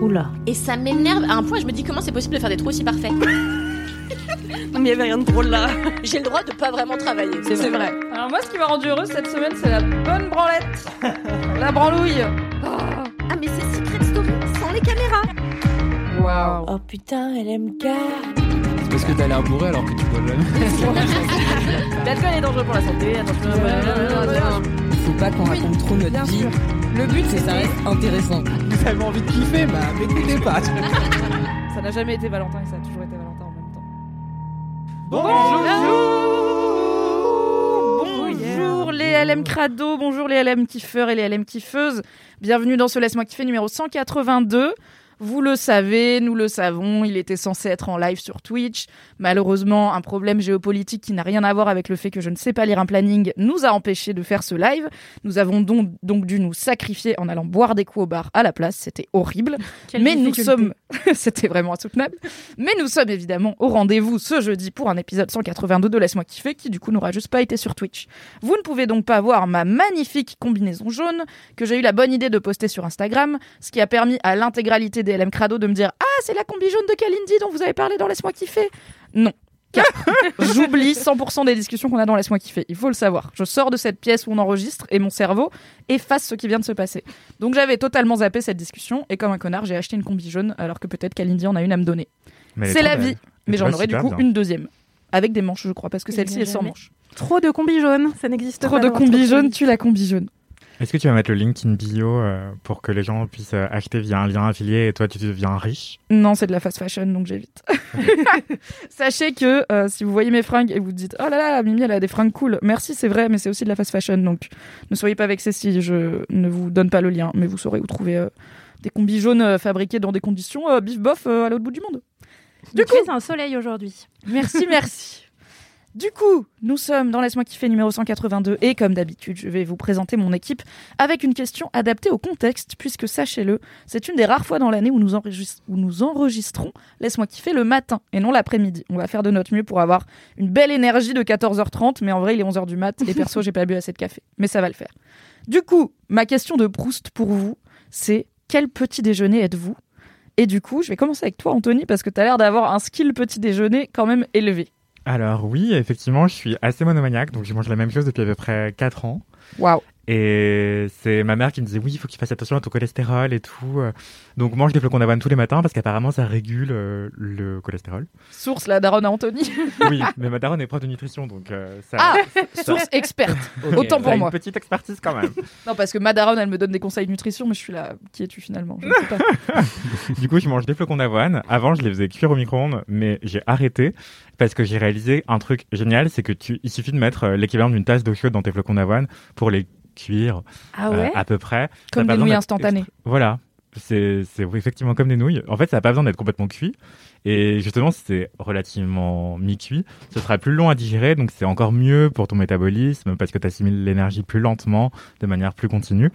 Oula. Et ça m'énerve à un point, je me dis comment c'est possible de faire des trous aussi parfaits? Mais il y avait rien de drôle là. J'ai le droit de pas vraiment travailler. C'est vrai. Alors moi, ce qui m'a rendu heureuse cette semaine, c'est la bonne branlette. la branlouille. Ah mais c'est Secret Story sans les caméras. Waouh. Oh putain, LMK. C'est parce que t'as l'air bourré alors que tu bois jamais. L'alcool est dangereux pour la santé. Attention. Faut pas qu'on raconte trop notre vie. sûr. Le but, c'est que ça reste intéressant. Vous avez envie de kiffer, bah m'écoutez pas. Ça n'a jamais été Valentin et ça a toujours été Valentin en même temps. Bonjour les LM Crado, bonjour les LM kiffeurs et les LM kiffeuses. Bienvenue dans ce Laisse-moi kiffer numéro 182. Vous le savez, nous le savons, il était censé être en live sur Twitch. Malheureusement, un problème géopolitique qui n'a rien à voir avec le fait que je ne sais pas lire un planning nous a empêché de faire ce live. Nous avons donc, donc dû nous sacrifier en allant boire des coups au bar à la place. C'était horrible. Mais nous sommes... C'était vraiment insoutenable. Mais nous sommes évidemment au rendez-vous ce jeudi pour un épisode 182 de Laisse-moi kiffer qui du coup n'aura juste pas été sur Twitch. Vous ne pouvez donc pas voir ma magnifique combinaison jaune que j'ai eu la bonne idée de poster sur Instagram, ce qui a permis à l'intégralité des LM Crado de me dire « Ah, c'est la combi jaune de Kalindi dont vous avez parlé dans Laisse-moi kiffer !» Non. Car J'oublie 100% des discussions qu'on a dans Laisse-moi kiffer. Il faut le savoir. Je sors de cette pièce où on enregistre et mon cerveau efface ce qui vient de se passer. Donc j'avais totalement zappé cette discussion et comme un connard, j'ai acheté une combi jaune alors que peut-être Kalindi en a une à me donner. C'est la vie. Mais j'en aurais du coup une deuxième. Avec des manches, je crois, parce que celle-ci est sans manches. Trop de combi jaune, ça n'existe pas. Trop de combi jaune, tu la combi jaune. Est-ce que tu vas mettre le link in bio euh, pour que les gens puissent euh, acheter via un lien affilié et toi tu deviens riche? Non, c'est de la fast fashion, donc j'évite. Sachez que euh, si vous voyez mes fringues et vous dites Oh là là, Mimi, elle a des fringues cool. Merci, c'est vrai, mais c'est aussi de la fast fashion. Donc ne soyez pas vexés si je ne vous donne pas le lien, mais vous saurez où trouver euh, des combis jaunes euh, fabriqués dans des conditions euh, bif bof euh, à l'autre bout du monde. Du coup, c'est un soleil aujourd'hui. Merci, merci. Du coup, nous sommes dans Laisse-moi kiffer numéro 182 et comme d'habitude, je vais vous présenter mon équipe avec une question adaptée au contexte puisque sachez-le, c'est une des rares fois dans l'année où, nous enregistre- où nous enregistrons Laisse-moi kiffer le matin et non l'après-midi. On va faire de notre mieux pour avoir une belle énergie de 14h30 mais en vrai, il est 11h du mat et perso, j'ai pas bu assez de café, mais ça va le faire. Du coup, ma question de Proust pour vous, c'est quel petit déjeuner êtes-vous? Et du coup, je vais commencer avec toi Anthony parce que tu as l'air d'avoir un skill petit déjeuner quand même élevé. Alors oui, effectivement, je suis assez monomaniaque, donc je mange la même chose depuis à peu près 4 ans. Waouh. Et c'est ma mère qui me disait oui, il faut que tu fasses attention à ton cholestérol et tout. Donc mange des flocons d'avoine tous les matins parce qu'apparemment ça régule euh, le cholestérol. Source la daronne à Anthony. Oui, mais ma daronne est prof de nutrition, donc euh, ça... Ah, ça- source experte. autant pour moi. Une petite expertise quand même. Non, parce que ma daronne, elle me donne des conseils de nutrition, mais je suis là. Qui es-tu finalement? Je ne sais pas. du coup, je mange des flocons d'avoine. Avant, je les faisais cuire au micro-ondes, mais j'ai arrêté parce que j'ai réalisé un truc génial, c'est que tu, il suffit de mettre euh, l'équivalent d'une tasse d'eau chaude dans tes flocons d'avoine pour les cuire Ah euh, ouais à peu près. Comme des nouilles instantanées. Voilà. C'est c'est effectivement comme des nouilles. En fait, ça n'a pas besoin d'être complètement cuit. Et justement, si c'est relativement mi-cuit, ce sera plus long à digérer. Donc, c'est encore mieux pour ton métabolisme parce que tu assimiles l'énergie plus lentement, de manière plus continue.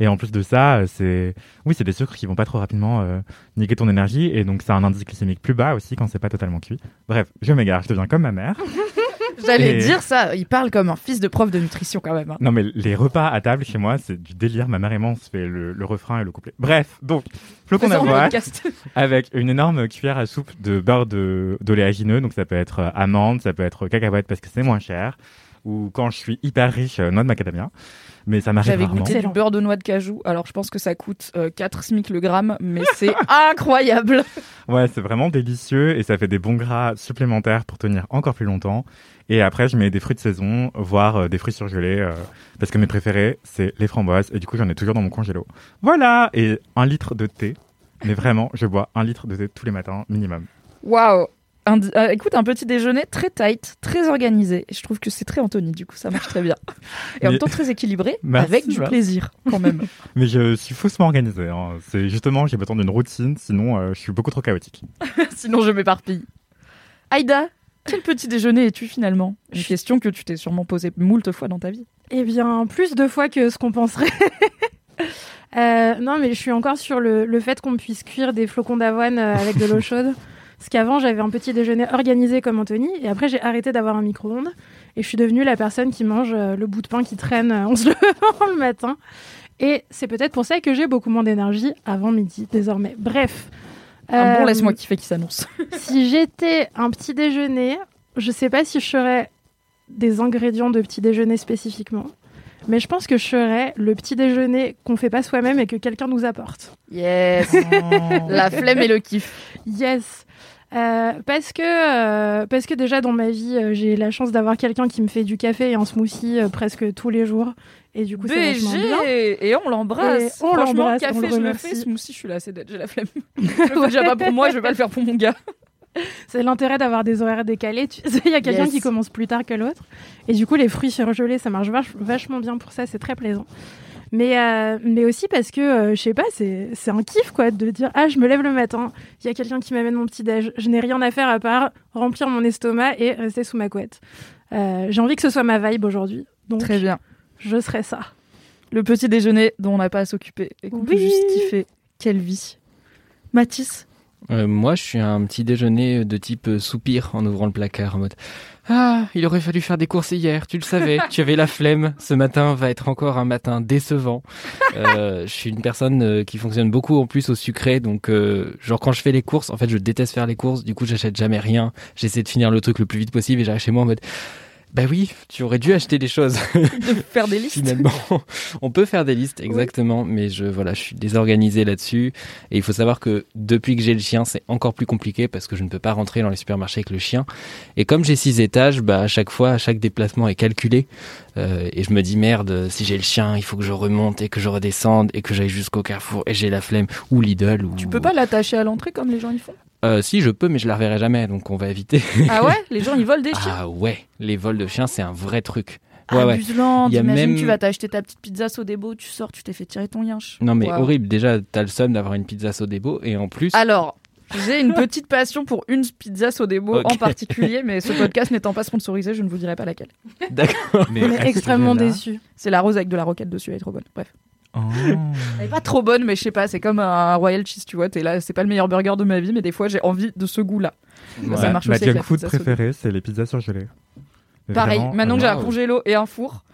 Et en plus de ça, c'est oui, c'est des sucres qui vont pas trop rapidement euh, niquer ton énergie. Et donc, ça a un indice glycémique plus bas aussi quand c'est pas totalement cuit. Bref, je m'égare. Je deviens comme ma mère. J'allais Et- dire ça. Il parle comme un fils de prof de nutrition quand même. hein. Non, mais les repas à table chez moi, c'est du délire. Ma mère et moi, on se fait le, le refrain et le couplet. Bref, donc, un d'avoine avec une énorme cuillère à soupe de beurre de- d'oléagineux. Donc, ça peut être euh, amande, ça peut être cacahuète parce que c'est moins cher. Ou quand je suis hyper riche, euh, noix de macadamia. Mais ça m'arrive J'avais rarement. goûté du beurre de noix de cajou. Alors, je pense que ça coûte euh, 4 SMIC le gramme, mais c'est incroyable. Ouais, c'est vraiment délicieux et ça fait des bons gras supplémentaires pour tenir encore plus longtemps. Et après, je mets des fruits de saison, voire euh, des fruits surgelés, euh, parce que mes préférés, c'est les framboises. Et du coup, j'en ai toujours dans mon congélo. Voilà Et un litre de thé. Mais vraiment, je bois un litre de thé tous les matins, minimum. Waouh. Un, euh, écoute, un petit déjeuner très tight, très organisé. Et je trouve que c'est très Anthony, du coup, ça marche très bien. Et en même temps, très équilibré, Merci, avec du plaisir, quand même. Mais je suis faussement organisé. hein. C'est justement, j'ai besoin d'une routine, sinon euh, je suis beaucoup trop chaotique. Sinon, je m'éparpille. Aïda, quel petit déjeuner es-tu finalement? Une question que tu t'es sûrement posée moult fois dans ta vie. Eh bien, plus de fois que ce qu'on penserait. Euh, non, mais je suis encore sur le, le fait qu'on puisse cuire des flocons d'avoine avec de l'eau chaude. Parce qu'avant, j'avais un petit déjeuner organisé comme Anthony, et après, j'ai arrêté d'avoir un micro-ondes, et je suis devenue la personne qui mange euh, le bout de pain qui traîne en se levant le matin. Et c'est peut-être pour ça que j'ai beaucoup moins d'énergie avant midi, désormais. Bref. Un bon Euh, laisse-moi kiffer qui s'annonce. si j'étais un petit déjeuner, je sais pas si je serais des ingrédients de petit déjeuner spécifiquement, mais je pense que je serais le petit déjeuner qu'on fait pas soi-même et que quelqu'un nous apporte. Yes La flemme et le kiff. Yes. Euh, parce que euh, parce que déjà dans ma vie euh, j'ai la chance d'avoir quelqu'un qui me fait du café et un smoothie presque tous les jours et du coup c'est bien. Et on l'embrasse. On l'embrasse, café, on le je le fais. Smoothie, je suis là, c'est dead, j'ai la flemme. je le fais déjà pas pour moi, je vais pas le faire pour mon gars. C'est l'intérêt d'avoir des horaires décalés. Tu- Il y a quelqu'un Yes. qui commence plus tard que l'autre. Et du coup, les fruits surgelés, ça marche vach- vachement bien pour ça. C'est très plaisant. Mais, euh, mais aussi parce que, euh, je sais pas, c'est c'est un kiff, quoi, de dire Ah, je me lève le matin, il y a quelqu'un qui m'amène mon petit-déj. Je n'ai rien à faire à part remplir mon estomac et rester sous ma couette. Euh, J'ai envie que ce soit ma vibe aujourd'hui. Donc, Très bien. je serai ça. Le petit déjeuner dont on n'a pas à s'occuper et qu'on peut Oui. juste kiffer. Quelle vie. Mathis Euh, moi, je suis un petit déjeuner de type euh, soupir en ouvrant le placard en mode Ah, il aurait fallu faire des courses hier, tu le savais, tu avais la flemme. Ce matin va être encore un matin décevant. Euh, je suis une personne euh, qui fonctionne beaucoup en plus au sucré, donc euh, genre quand je fais les courses, en fait, je déteste faire les courses. Du coup, j'achète jamais rien. J'essaie de finir le truc le plus vite possible et j'arrive chez moi en mode Bah oui, tu aurais dû acheter des choses. de faire des listes. Finalement, on peut faire des listes, exactement, mais je voilà, je suis désorganisé là-dessus. Et il faut savoir que depuis que j'ai le chien, c'est encore plus compliqué parce que je ne peux pas rentrer dans les supermarchés avec le chien. Et comme j'ai six étages, bah à chaque fois, chaque déplacement est calculé. Euh, et je me dis merde, si j'ai le chien, il faut que je remonte et que je redescende et que j'aille jusqu'au Carrefour et j'ai la flemme ou Lidl ou. Tu peux pas l'attacher à l'entrée comme les gens y font? Euh, si je peux, mais je la reverrai jamais, donc on va éviter. Ah ouais? Les gens ils volent des chiens? Ah ouais, les vols de chiens, c'est un vrai truc. Ouais ouais. Même- tu vas t'acheter ta petite pizza Sodebo, tu sors, tu t'es fait tirer ton yinche. Non mais horrible. Déjà, t'as le somme d'avoir une pizza Sodebo et en plus. Alors, j'ai une petite passion pour une pizza Sodebo Ok. en particulier, mais ce podcast n'étant pas sponsorisé, je ne vous dirai pas laquelle. D'accord. Mais On à est ce extrêmement déçus. C'est la rose avec de la roquette dessus, elle est trop bonne. Bref. Oh. Elle est pas trop bonne, mais je sais pas, c'est comme un Royal Cheese, tu vois. T'es là, c'est pas le meilleur burger de ma vie, mais des fois j'ai envie de ce goût-là. Ouais. Ça marche Ma aussi food préférée, c'est les pizzas surgelées. Mais Pareil, vraiment, maintenant que j'ai un congélo et un four,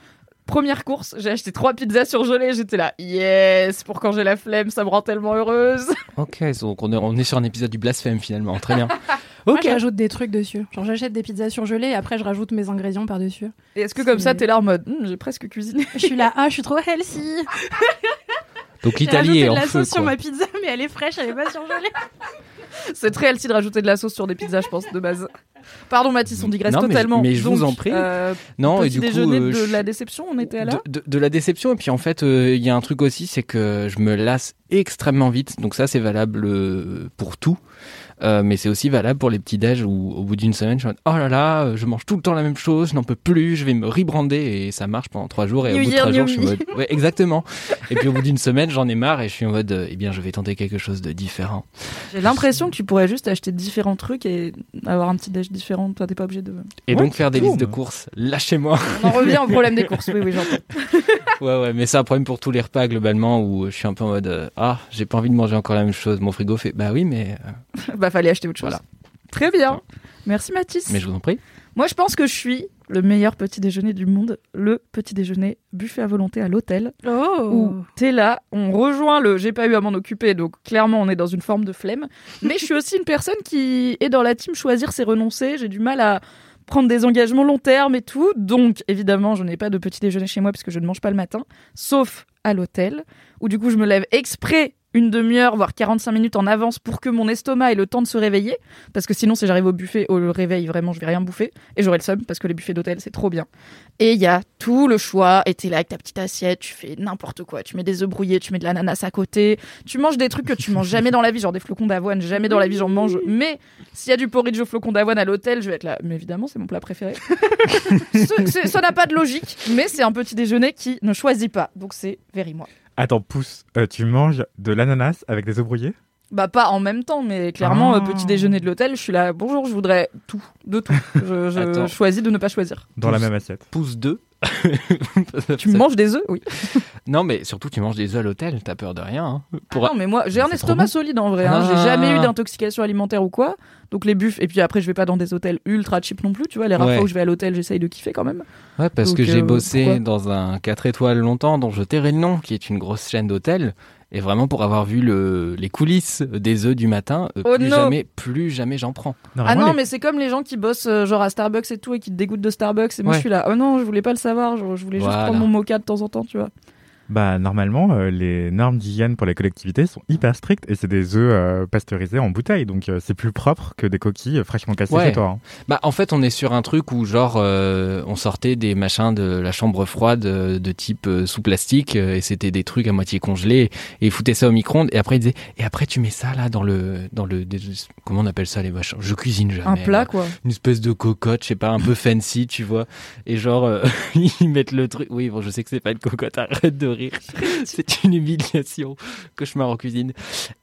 première course, j'ai acheté trois pizzas surgelées. J'étais là, yes, pour quand j'ai la flemme, ça me rend tellement heureuse. Ok, donc on est, on est sur un épisode du blasphème finalement. Très bien. Moi, Ok. je rajoute des trucs dessus. Genre, j'achète des pizzas surgelées et après, je rajoute mes ingrédients par-dessus. Et est-ce que comme ça, C'est- t'es là en mode, Hum, j'ai presque cuisiné Je suis là, ah, je suis trop healthy. Donc J'ai l'Italie rajouté est de en la feu. sauce sur ma pizza, mais elle est fraîche, elle est pas surgelée. C'est très healthy de rajouter de la sauce sur des pizzas, je pense, de base. Pardon Mathis, on digresse Non, mais je- totalement. mais je vous en prie. euh, Non, et du coup, déjeuner euh, de je- la déception, on était là. de, de- de la déception et puis en fait euh, il y a un truc aussi c'est que je me lasse extrêmement vite donc ça c'est valable euh, pour tout Euh, mais c'est aussi valable pour les petits déj où au bout d'une semaine je suis en mode, oh là là euh, je mange tout le temps la même chose je n'en peux plus je vais me rebrander et ça marche pendant trois jours et au bout de trois jours je suis en mode ouais exactement et puis au bout d'une semaine j'en ai marre et je suis en mode euh, eh bien je vais tenter quelque chose de différent J'ai l'impression que tu pourrais juste acheter différents trucs et avoir un petit déj différent. Toi, t'es pas obligé de. et Ouais, donc faire des listes de courses lâchez-moi On en revient au problème des courses. Oui, oui, j'entends. Ouais, ouais, mais c'est un problème pour tous les repas globalement où je suis un peu en mode euh, ah, j'ai pas envie de manger encore la même chose. Mon frigo fait bah oui, mais euh, bah, fallait acheter autre chose. Voilà. Très bien. Merci Mathis. mais je vous en prie. Moi, je pense que je suis le meilleur petit déjeuner du monde. Le petit déjeuner buffet à volonté à l'hôtel. Oh. où t'es là, on rejoint le j'ai pas eu à m'en occuper, donc clairement on est dans une forme de flemme. Mais je suis aussi une personne qui est dans la team choisir c'est renoncer. J'ai du mal à prendre des engagements long terme et tout. Donc évidemment, je n'ai pas de petit déjeuner chez moi parce que je ne mange pas le matin, sauf à l'hôtel, où du coup je me lève exprès une demi-heure, voire 45 minutes en avance pour que mon estomac ait le temps de se réveiller. Parce que sinon, si j'arrive au buffet, au réveil, vraiment, je vais rien bouffer. Et j'aurai le seum parce que les buffets d'hôtel, c'est trop bien. Et il y a tout le choix. Et t'es là avec ta petite assiette, tu fais n'importe quoi. Tu mets des œufs brouillés, tu mets de l'ananas à côté. Tu manges des trucs que tu manges jamais dans la vie, genre des flocons d'avoine. Jamais dans la vie j'en mange. Mais s'il y a du porridge au flocons d'avoine à l'hôtel, je vais être là. Mais évidemment, c'est mon plat préféré. Ce- ça n'a pas de logique, mais c'est un petit déjeuner qui ne choisit pas. Donc c'est very moi. Attends, pousse, euh, tu manges de l'ananas avec des œufs brouillés? Bah pas en même temps, mais clairement, Ah. euh, petit déjeuner de l'hôtel, je suis là, bonjour, je voudrais tout, de tout. Je, je choisis de ne pas choisir. dans la Pousse. même assiette. Pouce 2. Tu manges des œufs Oui. Non, mais surtout, tu manges des œufs à l'hôtel. T'as peur de rien. hein. Ah non, mais moi, j'ai un estomac solide en vrai. hein. Ah. J'ai jamais eu d'intoxication alimentaire ou quoi. Donc les buffs, et puis après, je vais pas dans des hôtels ultra cheap non plus, tu vois. Les rares Ouais. fois où je vais à l'hôtel, j'essaye de kiffer quand même. Ouais, parce Donc, que j'ai euh, bossé dans un 4 étoiles longtemps, dont je tairai le nom, qui est une grosse chaîne d'hôtels. Et vraiment, pour avoir vu le, les coulisses des œufs du matin, euh, Oh plus jamais, plus jamais j'en prends. Ah non, les- mais c'est comme les gens qui bossent euh, genre à Starbucks et tout et qui te dégoûtent de Starbucks. Et moi, Ouais. je suis là, oh non, je voulais pas le savoir. Je, je voulais juste prendre mon mocha de temps en temps, tu vois. Bah, normalement, euh, les normes d'hygiène pour les collectivités sont hyper strictes et c'est des œufs euh, pasteurisés en bouteille. Donc, euh, c'est plus propre que des coquilles euh, fraîchement cassées Ouais. chez toi. hein. Bah, en fait, on est sur un truc où, genre, euh, on sortait des machins de la chambre froide de type euh, sous plastique euh, et c'était des trucs à moitié congelés et ils foutaient ça au micro-ondes et après ils disaient et après tu mets ça là dans le dans le des- comment on appelle ça les machins? Je cuisine jamais Un plat, quoi. une espèce de cocotte je sais pas un peu fancy tu vois et genre euh, ils mettent le truc oui bon je sais que c'est pas une cocotte arrête de rire c'est une humiliation cauchemar en cuisine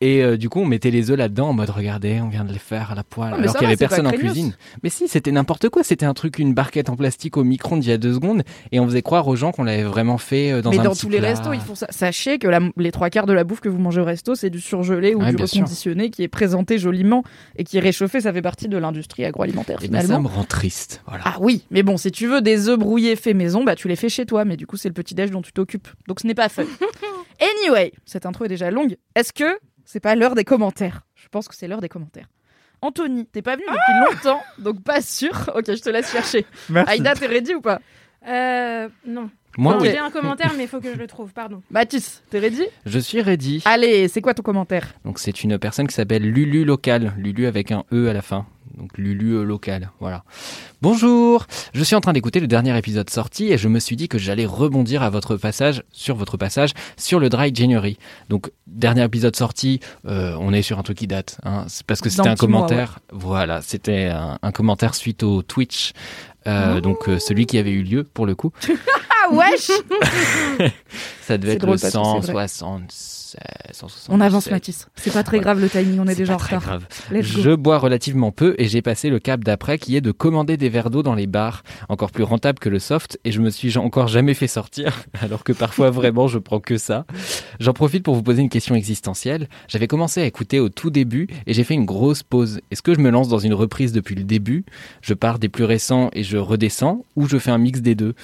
et euh, du coup on mettait les œufs là-dedans en mode regardez on vient de les faire à la poêle Ah, alors qu'il y va, avait personne en cuisine mais si, c'était n'importe quoi. C'était un truc, une barquette en plastique au micro-ondes il y a deux secondes, et on faisait croire aux gens qu'on l'avait vraiment fait euh, dans mais un dans petit tous les plat. restos, ils font ça. Sachez que la- les trois quarts de la bouffe que vous mangez au resto, c'est du surgelé ou Ouais, du sûr. reconditionné qui est présenté joliment et qui est réchauffé. Ça fait partie de l'industrie agroalimentaire Et ben, ça me rend triste. Voilà. Ah oui, mais bon, si tu veux des œufs brouillés faits maison, bah tu les fais chez toi, mais du coup c'est le petit déj dont tu t'occupes. Donc ce n'est pas fun. anyway, cette intro est déjà longue. Est-ce que c'est pas l'heure des commentaires? Je pense que c'est l'heure des commentaires. Anthony, t'es pas venu depuis longtemps, donc pas sûr. Ok, je te laisse chercher. Merci. Aïda, t'es ready ou pas? Euh, non. Moi, oui. J'ai un commentaire, mais il faut que je le trouve, pardon. Mathis, t'es ready? Je suis ready. Allez, c'est quoi ton commentaire? Donc, c'est une personne qui s'appelle Lulu Local. Lulu avec un E à la fin. Donc, Lulu euh, Local. Voilà. Bonjour. Je suis en train d'écouter le dernier épisode sorti et je me suis dit que j'allais rebondir à votre passage, sur votre passage, sur le Dry January. Donc, dernier épisode sorti, euh, on est sur un truc qui date. Hein. C'est parce que c'était un mois, commentaire. Voilà. C'était un, un commentaire suite au Twitch. Euh, Donc, euh, celui qui avait eu lieu pour le coup. Wesh Ça devait être drôle le parce que c'est vrai. 176, 177. On avance Mathis. C'est pas très grave le timing, on est, C'est déjà en pas très retard. grave. Let's go. Je bois relativement peu et j'ai passé le cap d'après qui est de commander des verres d'eau dans les bars, encore plus rentable que le soft et je me suis encore jamais fait sortir alors que parfois vraiment je prends que ça. J'en profite pour vous poser une question existentielle. J'avais commencé à écouter au tout début et j'ai fait une grosse pause. Est-ce que je me lance dans une reprise depuis le début? Je pars des plus récents et je redescends ou je fais un mix des deux?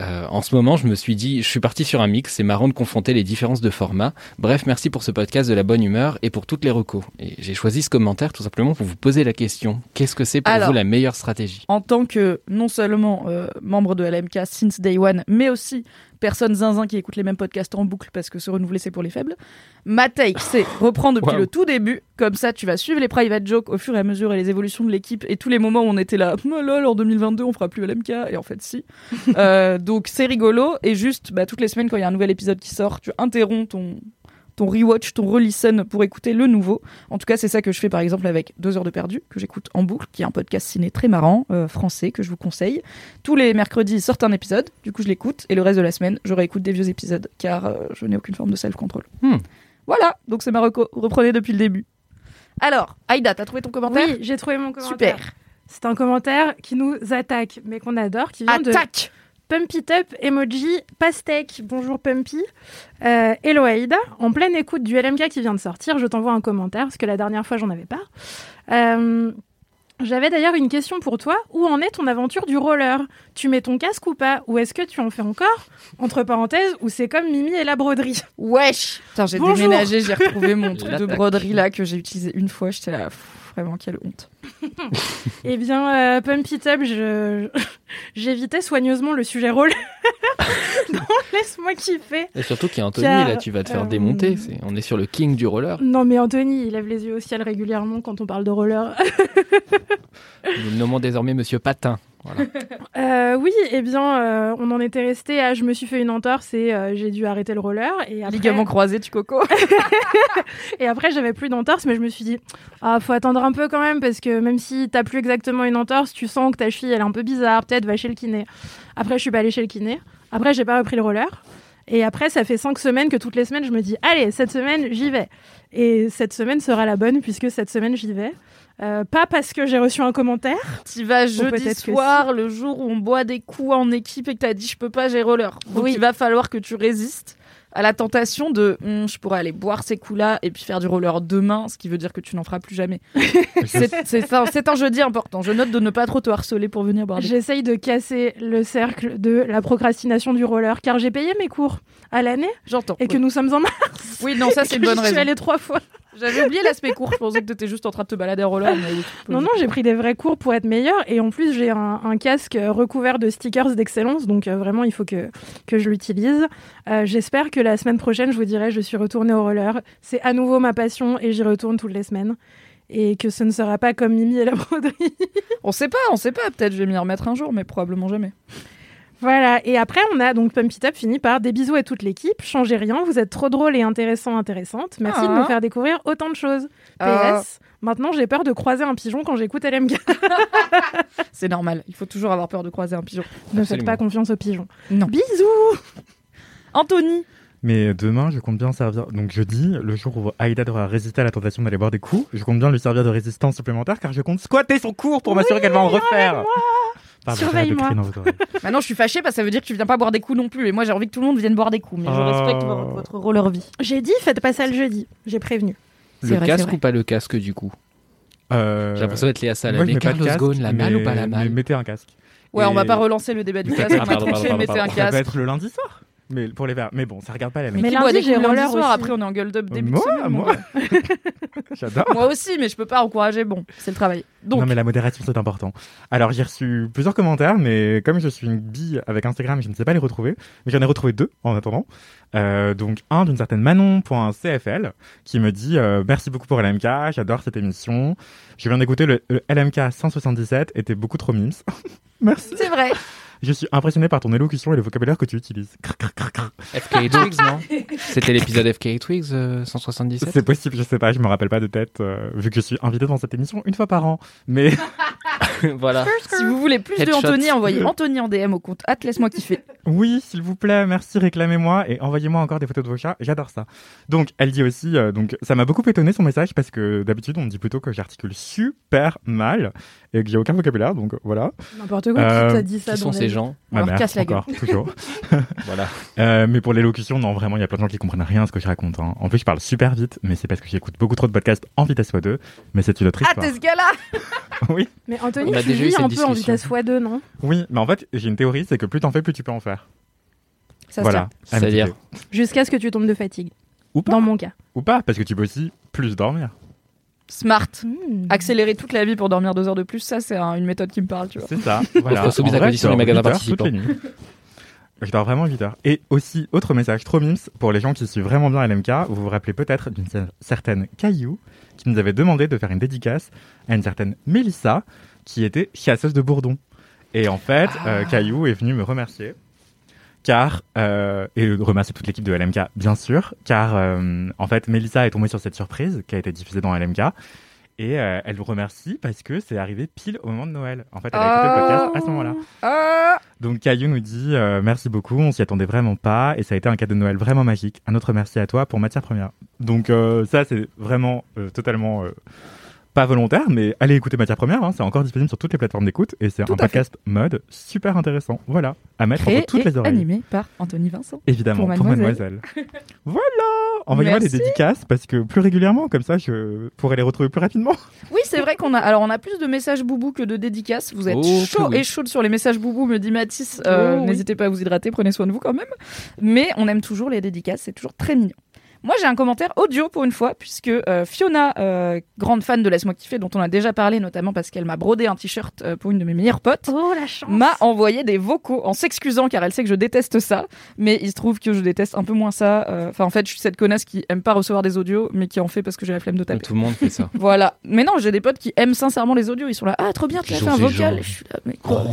Euh, en ce moment, je me suis dit, je suis parti sur un mix, c'est marrant de confronter les différences de format. Bref, merci pour ce podcast de la bonne humeur et pour toutes les recos. Et j'ai choisi ce commentaire tout simplement pour vous poser la question. Qu'est-ce que c'est pour Alors. vous la meilleure stratégie? en tant que non seulement euh, membre de LMK since day one, mais aussi personne zinzin qui écoute les mêmes podcasts en boucle parce que se renouveler c'est pour les faibles, ma take c'est reprendre depuis Wow. le tout début, comme ça tu vas suivre les private jokes au fur et à mesure et les évolutions de l'équipe et tous les moments où on était là, oh lol, en 2022 on fera plus LMK et en fait si. Euh, donc c'est rigolo et juste bah, toutes les semaines quand il y a un nouvel épisode qui sort, tu interromps ton ton rewatch, ton relisten pour écouter le nouveau. En tout cas, c'est ça que je fais par exemple avec Deux heures de perdu, que j'écoute en boucle, qui est un podcast ciné très marrant, euh, français, que je vous conseille. Tous les mercredis, ils sortent un épisode, du coup je l'écoute, et le reste de la semaine, je réécoute des vieux épisodes, car euh, je n'ai aucune forme de self-control. Hmm. Voilà, donc c'est ma reco. Reprenez depuis le début. Alors, Aïda, t'as trouvé ton commentaire? Oui, j'ai trouvé mon commentaire. Super. C'est un commentaire qui nous attaque, mais qu'on adore, qui vient de Attaque Pump It Up, emoji, pastèque. Bonjour Pumpy. Euh, hello Aïda. En pleine écoute du LMK qui vient de sortir, je t'envoie un commentaire parce que la dernière fois j'en avais pas. Euh, J'avais d'ailleurs une question pour toi. Où en est ton aventure du roller? Tu mets ton casque ou pas? Ou est-ce que tu en fais encore? Entre parenthèses, ou c'est comme Mimi et la broderie? Wesh Putain, j'ai Bonjour. déménagé, j'ai retrouvé mon truc de broderie là que j'ai utilisé une fois, j'étais là. pff, Vraiment, quelle honte. Eh bien, euh, Pump It Up, je... j'évitais soigneusement le sujet rôle. non, laisse-moi kiffer. Et surtout qu'il y a Anthony, Car, là, tu vas te faire euh, démonter. C'est- On est sur le king du roller. Non, mais Anthony, il lève les yeux au ciel régulièrement quand on parle de roller. Nous le nommons désormais Monsieur Patin. Voilà. Euh, oui, eh bien, euh, on en était resté à je me suis fait une entorse et euh, j'ai dû arrêter le roller. Et après, Ligament croisé, tu coco. et après j'avais plus d'entorse, mais je me suis dit, ah, faut attendre un peu quand même, parce que même si t'as plus exactement une entorse, tu sens que ta cheville elle est un peu bizarre, peut-être va chez le kiné. Après, je suis pas allée chez le kiné. Après, j'ai pas repris le roller. Et après, ça fait cinq semaines que toutes les semaines, je me dis, allez, cette semaine, j'y vais. Et cette semaine sera la bonne, puisque cette semaine, j'y vais. Euh, pas parce que j'ai reçu un commentaire. Tu vas jeudi soir, le jour où on boit des coups en équipe et que t'as dit je peux pas, j'ai roller. Donc Oui. il va falloir que tu résistes à la tentation de Hum, je pourrais aller boire ces coups-là et puis faire du roller demain, ce qui veut dire que tu n'en feras plus jamais. c'est un, jeudi important. Je note de ne pas trop te harceler pour venir boire des J'essaye de casser le cercle de la procrastination du roller, car j'ai payé mes cours à l'année J'entends. et que nous sommes en mars. Oui, non, ça c'est une bonne raison. suis allée trois fois. J'avais oublié l'aspect court. Je pensais que t'étais juste en train de te balader en roller. Non, non, j'ai pris des vrais cours pour être meilleure. Et en plus, j'ai un, un casque recouvert de stickers d'excellence. Donc, euh, vraiment, il faut que, que je l'utilise. Euh, J'espère que la semaine prochaine, je vous dirai, je suis retournée au roller. C'est à nouveau ma passion et j'y retourne toutes les semaines. Et que ce ne sera pas comme Mimi et la broderie. On sait pas, on sait pas. Peut-être je vais m'y remettre un jour, mais probablement jamais. Voilà, et après, on a donc Pump It Up fini par des bisous à toute l'équipe. Changez rien, vous êtes trop drôle et intéressant, intéressante. Merci de Ah. me faire découvrir autant de choses. Ah. PS, maintenant j'ai peur de croiser un pigeon quand j'écoute LMK. C'est normal. Il faut toujours avoir peur de croiser un pigeon. ne faites pas confiance aux pigeons. Non. Bisous Anthony, Mais demain, je compte bien servir. Donc jeudi, le jour où Aïda devra résister à la tentation d'aller boire des coups, je compte bien lui servir de résistance supplémentaire car je compte squatter son cours pour m'assurer qu'elle va en refaire. Surveille-moi. Maintenant, je suis fâchée parce que ça veut dire que tu viens pas boire des coups non plus. Et moi, j'ai envie que tout le monde vienne boire des coups. Mais je Oh. respecte vo- votre roller vie. J'ai dit, faites pas ça le jeudi. J'ai prévenu. Le vrai, casque ou pas le casque du coup Euh, J'ai l'impression d'être Léa Salamé. de Carlos casque, Ghosn, la malle mais- ou pas la mais malle Mettez un casque. Ouais, on va pas relancer le débat du casque. Mettez un pardon. Ça va casque. être le lundi soir. Mais pour les verts. Mais bon, ça regarde pas la Mais, même. Mais lundi, j'ai roller soir, aussi. après on est en gueule up début moi, de semaine. moi. J'adore. Moi aussi, mais je peux pas encourager. Bon, c'est le travail. Donc, non mais la modération c'est important. Alors j'ai reçu plusieurs commentaires, mais comme je suis une bille avec Instagram, je ne sais pas les retrouver. Mais j'en ai retrouvé deux en attendant. Euh, donc un d'une certaine Manon.cfl qui me dit euh, merci beaucoup pour LMK, j'adore cette émission. Je viens d'écouter le, le LMK 177, était beaucoup trop mimes. merci. c'est vrai. Je suis impressionné par ton élocution et le vocabulaire que tu utilises. FK Twigs, non C'était l'épisode FK Twigs euh, 177 C'est possible, je sais pas, je me rappelle pas de tête, euh, vu que je suis invité dans cette émission une fois par an. Mais Voilà. Si vous voulez plus de Headshot. Anthony, envoyez Anthony en DM au compte. Hâte, laisse-moi kiffer. Oui, s'il vous plaît, merci, réclamez-moi et envoyez-moi encore des photos de vos chats, j'adore ça. Donc, elle dit aussi, euh, donc ça m'a beaucoup étonné son message parce que d'habitude on me dit plutôt que j'articule super mal et que j'ai aucun vocabulaire, donc voilà. N'importe quoi, Euh, qui t'a dit ça Qui dans sont ces gens Ma Alors, mère, casse la encore, toujours. Voilà. Euh, mais pour l'élocution, non, vraiment, il y a plein de gens qui comprennent rien à ce que je raconte. hein. En plus, je parle super vite, mais c'est parce que j'écoute beaucoup trop de podcasts en vitesse x2, mais c'est une autre Ah, histoire. t'es ce gars-là oui, Mais Anthony, On a tu vis un peu en vitesse x2, non? Oui, mais en fait, j'ai une théorie, c'est que plus t'en fais, plus tu peux en faire. Ça voilà. C'est-à-dire. Jusqu'à ce que tu tombes de fatigue. Ou pas. Dans mon cas. Ou pas, parce que tu peux aussi plus dormir. Smart. Hmm. Accélérer toute la vie pour dormir deux heures de plus, ça c'est un- une méthode qui me parle, tu vois. C'est ça. voilà. Soumise à condition je des dors magasins 8 heures toutes participants. les nuits. Je dors vraiment 8 heures. Et aussi, autre message trop mimes, pour les gens qui suivent vraiment bien LMK, vous vous rappelez peut-être d'une cer- certaine Caillou qui nous avait demandé de faire une dédicace à une certaine Mélissa qui était chasseuse de bourdons. Et en fait, euh, Caillou est venu me remercier. Car, euh, et remercier toute l'équipe de LMK, bien sûr, car euh, en fait, Mélissa est tombée sur cette surprise qui a été diffusée dans LMK. Et euh, elle vous remercie parce que c'est arrivé pile au moment de Noël. En fait, elle a écouté le podcast à ce moment-là. Ah Donc Caillou nous dit euh, merci beaucoup, on s'y attendait vraiment pas et ça a été un cadeau de Noël vraiment magique. Un autre merci à toi pour matière première. Donc euh, ça c'est vraiment totalement pas volontaire, mais allez écouter matière première, hein, c'est encore disponible sur toutes les plateformes d'écoute et c'est un fait. podcast mode super intéressant. Voilà, à mettre Créé entre toutes et les oreilles. animé par Anthony Vincent. Évidemment, pour pour Mademoiselle. voilà, envoyez-moi des dédicaces parce que plus régulièrement, comme ça je pourrais les retrouver plus rapidement. Oui, c'est vrai qu'on a. Alors, on a plus de messages boubou que de dédicaces. Vous êtes Oh, chaud oui. et chaude sur les messages boubou, me dit Mathis. Euh, Oh, oui. N'hésitez pas à vous hydrater, prenez soin de vous quand même. Mais on aime toujours les dédicaces, c'est toujours très mignon. Moi, j'ai un commentaire audio pour une fois, puisque euh, Fiona, euh, grande fan de Laisse-moi kiffer, dont on a déjà parlé, notamment parce qu'elle m'a brodé un t-shirt euh, pour une de mes meilleures potes, Oh la chance. m'a envoyé des vocaux en s'excusant car elle sait que je déteste ça, mais il se trouve que je déteste un peu moins ça. Euh, Enfin, en fait, je suis cette connasse qui aime pas recevoir des audios, mais qui en fait parce que j'ai la flemme de taper. Tout le monde fait ça. Voilà. Mais non, j'ai des potes qui aiment sincèrement les audios. Ils sont là, ah, trop bien, tu as fait un vocal. Je suis là, mais quoi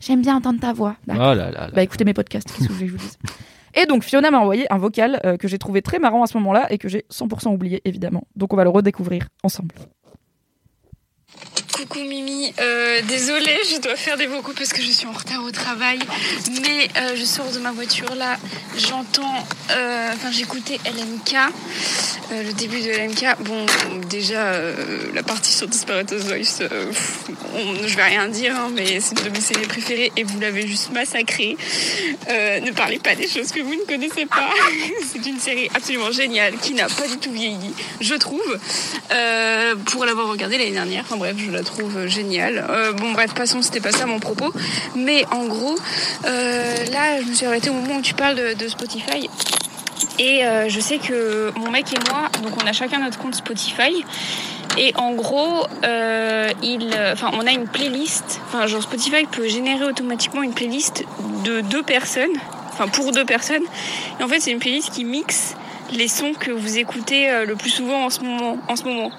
J'aime bien entendre ta voix. Oh là là là. Bah écoutez mes podcasts, qu'est-ce que je vous dise Et donc Fiona m'a envoyé un vocal euh, que j'ai trouvé très marrant à ce moment-là et que j'ai 100% oublié évidemment. Donc on va le redécouvrir ensemble. Coucou Mimi, euh, désolée, je dois faire des vocaux parce que je suis en retard au travail, mais euh, je sors de ma voiture là, j'entends, euh, enfin j'écoutais LMK, le début de LMK, bon déjà la partie sur Disparate's Voice, je vais rien dire, hein, mais c'est une de mes séries préférées et vous l'avez juste massacré. Euh, ne parlez pas des choses que vous ne connaissez pas, c'est une série absolument géniale qui n'a pas du tout vieilli, je trouve, pour l'avoir regardée l'année dernière, enfin bref, je la trouve géniale. Euh, bon bref, passons, c'était pas ça mon propos. Mais en gros, euh, là, je me suis arrêtée au moment où tu parles de, Spotify. Et euh, je sais que mon mec et moi, donc on a chacun notre compte Spotify. Et en gros, euh, il, enfin, on a une playlist. Enfin, genre Spotify peut générer automatiquement une playlist de deux personnes. Enfin, pour deux personnes. Et en fait, c'est une playlist qui mixe les sons que vous écoutez le plus souvent en ce moment. En ce moment.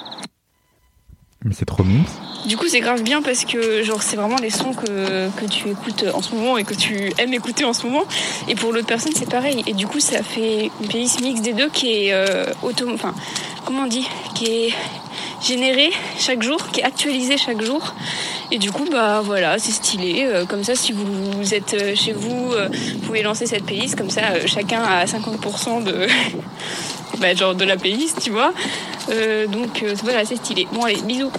Mais c'est trop mignon. Du coup, c'est grave bien parce que genre c'est vraiment les sons que, que tu écoutes en ce moment et que tu aimes écouter en ce moment. Et pour l'autre personne, c'est pareil. Et du coup, ça fait une playlist mix des deux qui est euh, auto, enfin comment on dit, qui est générée chaque jour, qui est actualisée chaque jour. Et du coup, bah voilà, c'est stylé. Euh, comme ça, si vous, êtes euh, chez vous, euh, vous pouvez lancer cette playlist. Comme ça, chacun a 50% de, bah, genre de la playlist, tu vois. Euh, donc euh, voilà, c'est stylé. Bon allez, bisous.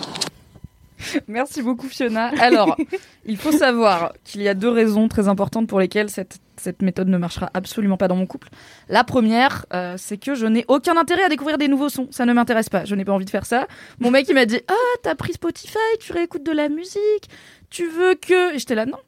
Merci beaucoup Fiona. Alors, il faut savoir qu'il y a deux raisons très importantes pour lesquelles cette, cette méthode ne marchera absolument pas dans mon couple. La première, euh, c'est que je n'ai aucun intérêt à découvrir des nouveaux sons. Ça ne m'intéresse pas. Je n'ai pas envie de faire ça. Mon mec, il m'a dit Ah, t'as pris Spotify, tu réécoutes de la musique, tu veux que. Et j'étais là, non.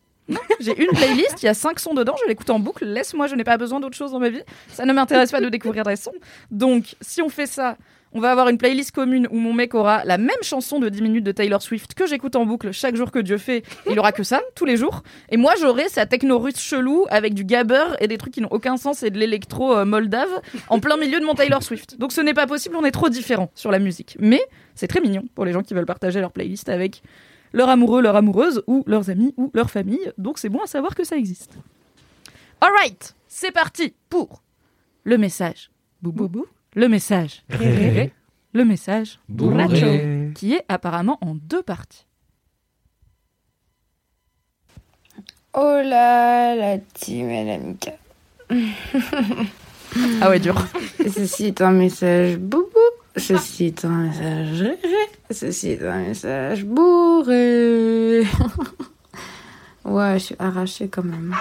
J'ai une playlist, il y a cinq sons dedans, je l'écoute en boucle, laisse-moi, je n'ai pas besoin d'autre chose dans ma vie. Ça ne m'intéresse pas de découvrir des sons. Donc, si on fait ça, on va avoir une playlist commune où mon mec aura la même chanson de 10 minutes de Taylor Swift que j'écoute en boucle chaque jour que Dieu fait. Il aura que ça, tous les jours. Et moi, j'aurai sa techno russe chelou avec du gabber et des trucs qui n'ont aucun sens et de l'électro euh, moldave en plein milieu de mon Taylor Swift. Donc ce n'est pas possible, on est trop différents sur la musique. Mais c'est très mignon pour les gens qui veulent partager leur playlist avec leur amoureux, leur amoureuse ou leurs amis ou leur famille. Donc c'est bon à savoir que ça existe. Alright, c'est parti pour le message. Boubou. Le message. Ré. Le message. Bourré. Bourracho. Qui est apparemment en deux parties. Oh là, la team LMK. Ah ouais, dur. Ceci est un message boubou. Ceci est un message. Ceci est un message bourré. ouais, je suis arrachée quand même.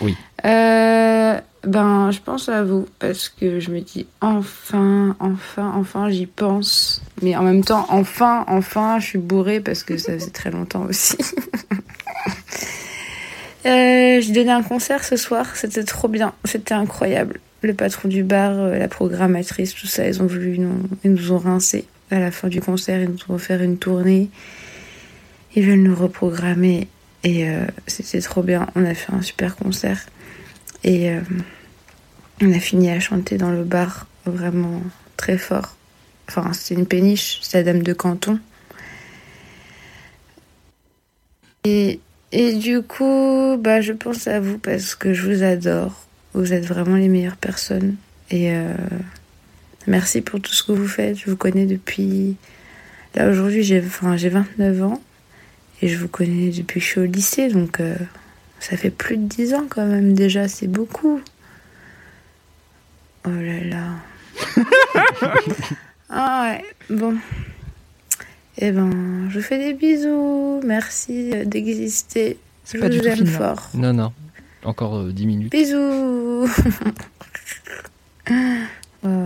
Oui. Euh, ben, je pense à vous parce que je me dis enfin, enfin, enfin, j'y pense. Mais en même temps, enfin, enfin, je suis bourrée parce que ça faisait très longtemps aussi. Euh, j'ai donné un concert ce soir, c'était trop bien, c'était incroyable. Le patron du bar, euh, la programmatrice, tout ça, ils ont voulu nous, ont rincé. À la fin du concert, ils nous ont offert une tournée. Ils veulent nous reprogrammer et euh, c'était trop bien. On a fait un super concert et euh, on a fini à chanter dans le bar vraiment très fort. Enfin, c'était une péniche, c'était la Dame de Canton. Et et du coup, bah, je pense à vous parce que je vous adore. Vous êtes vraiment les meilleures personnes. Et euh, merci pour tout ce que vous faites. Je vous connais depuis... Là, aujourd'hui, j'ai enfin, j'ai 29 ans. Et je vous connais depuis que je suis au lycée. Donc, euh, ça fait plus de 10 ans quand même déjà. C'est beaucoup. Oh là là. ah ouais, bon. Eh ben, je vous fais des bisous. Merci euh, d'exister. Je pas du vous aime là. fort. Non, non. Encore euh, 10 minutes. Bisous. Oh.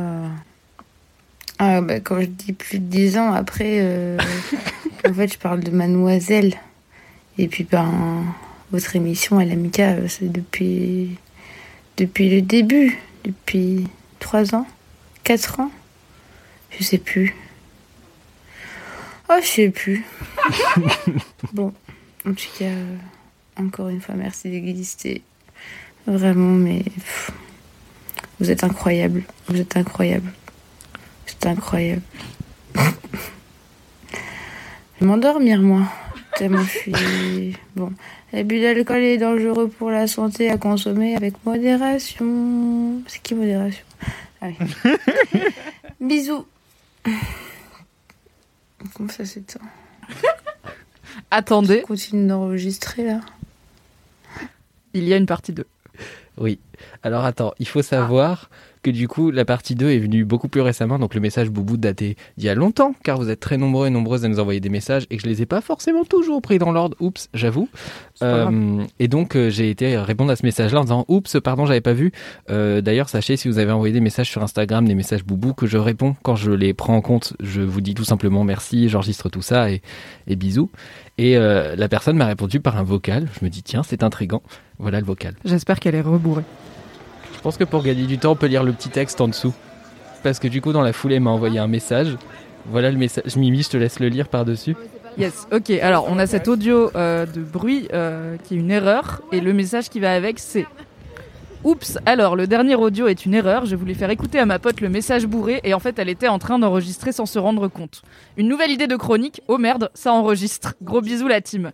Ah bah quand je dis plus de 10 ans, après, euh, en fait, je parle de Mademoiselle. Et puis, ben, votre émission à l'Amica, euh, c'est depuis, depuis le début, depuis 3 ans, 4 ans Je sais plus. Oh, je sais plus. bon, en tout cas, euh, encore une fois, merci d'exister. Vraiment, mais pff, vous êtes incroyable. Vous êtes incroyable. C'est incroyable. je vais m'endormir, moi. Tellement je suis. Bon. L'abus d'alcool est dangereux pour la santé à consommer avec modération. C'est qui modération? Allez. Bisous. Comment ça s'éteint Attendez, On continue d'enregistrer là? il y a une partie 2. Oui. Alors attends, il faut savoir que du coup, la partie 2 est venue beaucoup plus récemment, donc le message Boubou daté d'il y a longtemps, car vous êtes très nombreux et nombreuses à nous envoyer des messages et que je les ai pas forcément toujours pris dans l'ordre. Oups, j'avoue. Euh, et donc, euh, j'ai été répondre à ce message-là en disant Oups, pardon, j'avais pas vu. Euh, D'ailleurs, sachez, si vous avez envoyé des messages sur Instagram, des messages Boubou, que je réponds quand je les prends en compte. Je vous dis tout simplement merci, j'enregistre tout ça et, et bisous. Et la personne m'a répondu par un vocal. Je me dis Tiens, c'est intriguant. Voilà le vocal. J'espère qu'elle est rebourrée. Je pense que pour gagner du temps, on peut lire le petit texte en dessous. Parce que du coup, dans la foulée, elle m'a envoyé un message. Voilà le message. Mimi, je te laisse le lire par-dessus. Yes, ok. Alors, on a cet audio euh, de bruit euh, qui est une erreur. Et le message qui va avec, c'est Oups, alors le dernier audio est une erreur. Je voulais faire écouter à ma pote le message bourré et en fait, elle était en train d'enregistrer sans se rendre compte. Une nouvelle idée de chronique. Oh merde, ça enregistre. Gros bisous, la team.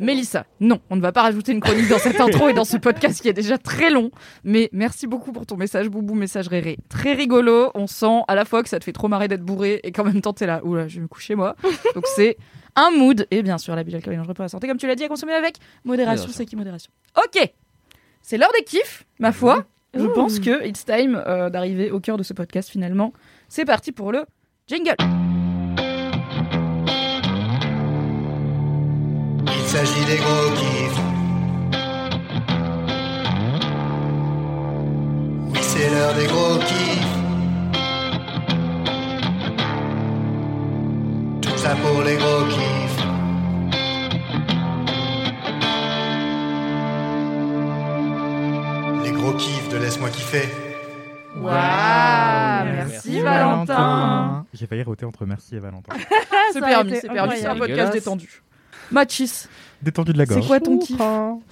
Mélissa, non, on ne va pas rajouter une chronique dans cette intro et dans ce podcast qui est déjà très long. Mais merci beaucoup pour ton message, Boubou, message réré. Très rigolo. On sent à la fois que ça te fait trop marrer d'être bourré et qu'en même temps, t'es là. Oula, je vais me coucher moi. Donc c'est un mood. Et bien sûr, l'abus d'alcool est dangereux pour la santé, comme tu l'as dit, à consommer avec. Modération. C'est qui modération Ok, c'est l'heure des kiffs, ma foi. Je Ouh. pense que it's time euh, d'arriver au cœur de ce podcast finalement. C'est parti pour le jingle. Il s'agit des gros kiffs. Oui, c'est l'heure des gros kiffs. Tout ça pour les gros kiffs. Laisse-moi kiffer. Waouh, merci, Valentin. J'ai failli roter entre merci et Valentin. C'est permis, c'est permis, c'est un podcast détendu. Mathis, Détendu de la c'est gorge. quoi ton kiff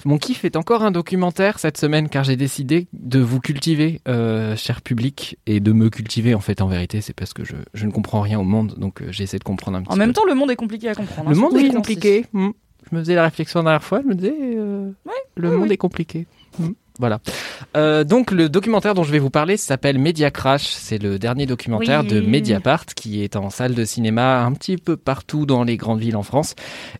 Mon kiff est encore un documentaire cette semaine car j'ai décidé de vous cultiver, euh, cher public, et de me cultiver en fait en vérité. C'est parce que je, je ne comprends rien au monde, donc euh, j'essaie de comprendre un petit En peu. même temps, le monde est compliqué à comprendre. le hein, monde surtout est compliqué. Hmm. Je me faisais la réflexion la dernière fois, je me disais, euh, le oui, monde oui. est compliqué. Hmm. Voilà. Euh, donc le documentaire dont je vais vous parler s'appelle Media Crash. C'est le dernier documentaire Oui. de Mediapart qui est en salle de cinéma un petit peu partout dans les grandes villes en France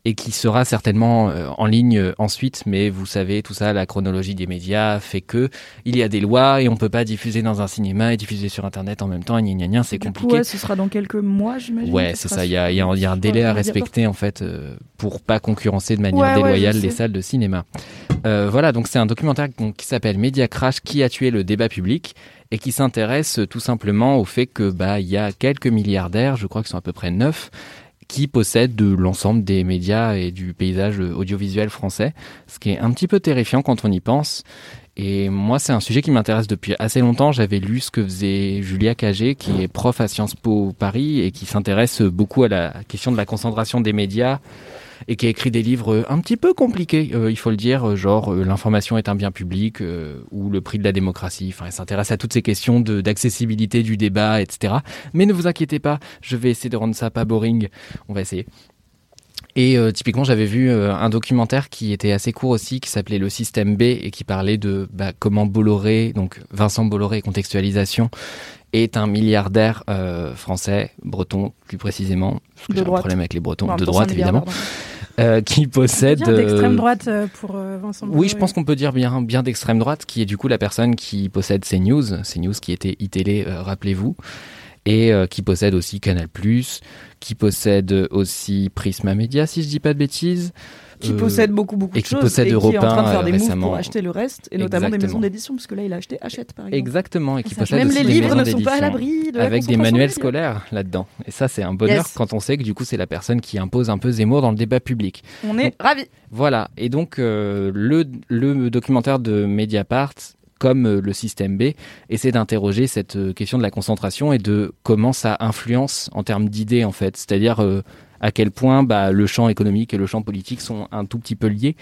et qui sera certainement euh, en ligne euh, ensuite. Mais vous savez, tout ça, la chronologie des médias fait que il y a des lois et on peut pas diffuser dans un cinéma et diffuser sur Internet en même temps. Gna, gna, gna, c'est coup, compliqué. ouais, ce sera dans quelques mois, j'imagine. Ouais, ce c'est ça. Il y a, il y un délai à Mediapart. respecter en fait euh, pour pas concurrencer de manière Ouais, déloyale les salles de cinéma. Euh, voilà, donc c'est un documentaire qui s'appelle Media Crash qui a tué le débat public et qui s'intéresse tout simplement au fait que bah il y a quelques milliardaires, je crois qu'ils sont à peu près neuf, qui possèdent de l'ensemble des médias et du paysage audiovisuel français, ce qui est un petit peu terrifiant quand on y pense. Et moi, c'est un sujet qui m'intéresse depuis assez longtemps. J'avais lu ce que faisait Julia Cagé, qui est prof à Sciences Po Paris et qui s'intéresse beaucoup à la question de la concentration des médias et qui a écrit des livres un petit peu compliqués, euh, il faut le dire, genre euh, l'information est un bien public euh, ou le prix de la démocratie. Enfin, elle s'intéresse à toutes ces questions d'accessibilité du débat, etc. Mais ne vous inquiétez pas, je vais essayer de rendre ça pas boring. On va essayer. Et euh, typiquement, j'avais vu euh, un documentaire qui était assez court aussi, qui s'appelait Le Système B et qui parlait de bah, comment Bolloré, donc Vincent Bolloré, contextualisation, est un milliardaire euh, français, breton plus précisément, parce que j'ai un problème avec les bretons, de droite évidemment, euh, qui possède... d'extrême euh, droite pour Vincent oui, je pense qu'on peut dire bien, bien d'extrême droite, qui est du coup la personne qui possède CNews, CNews qui était iTélé, rappelez-vous, et qui possède aussi Canal+, qui possède aussi Prisma Media, si je dis pas de bêtises. Qui Euh, possède beaucoup, beaucoup et de qui choses. possède et qui est en train de faire 1, des moves pour acheter le reste, et notamment des maisons d'édition, parce que là, il a acheté Hachette, par exemple. Exactement, et qui possède Même les livres ne sont pas à l'abri de avec des manuels scolaires là-dedans. Et ça, c'est un bonheur Yes. quand on sait que du coup, c'est la personne qui impose un peu Zemmour dans le débat public. On est ravis. Voilà. Et donc, euh, le, le documentaire de Mediapart comme euh, le système B, essaie d'interroger cette question de la concentration et de comment ça influence en termes d'idées en fait, c'est-à-dire euh, à quel point bah, le champ économique et le champ politique sont un tout petit peu liés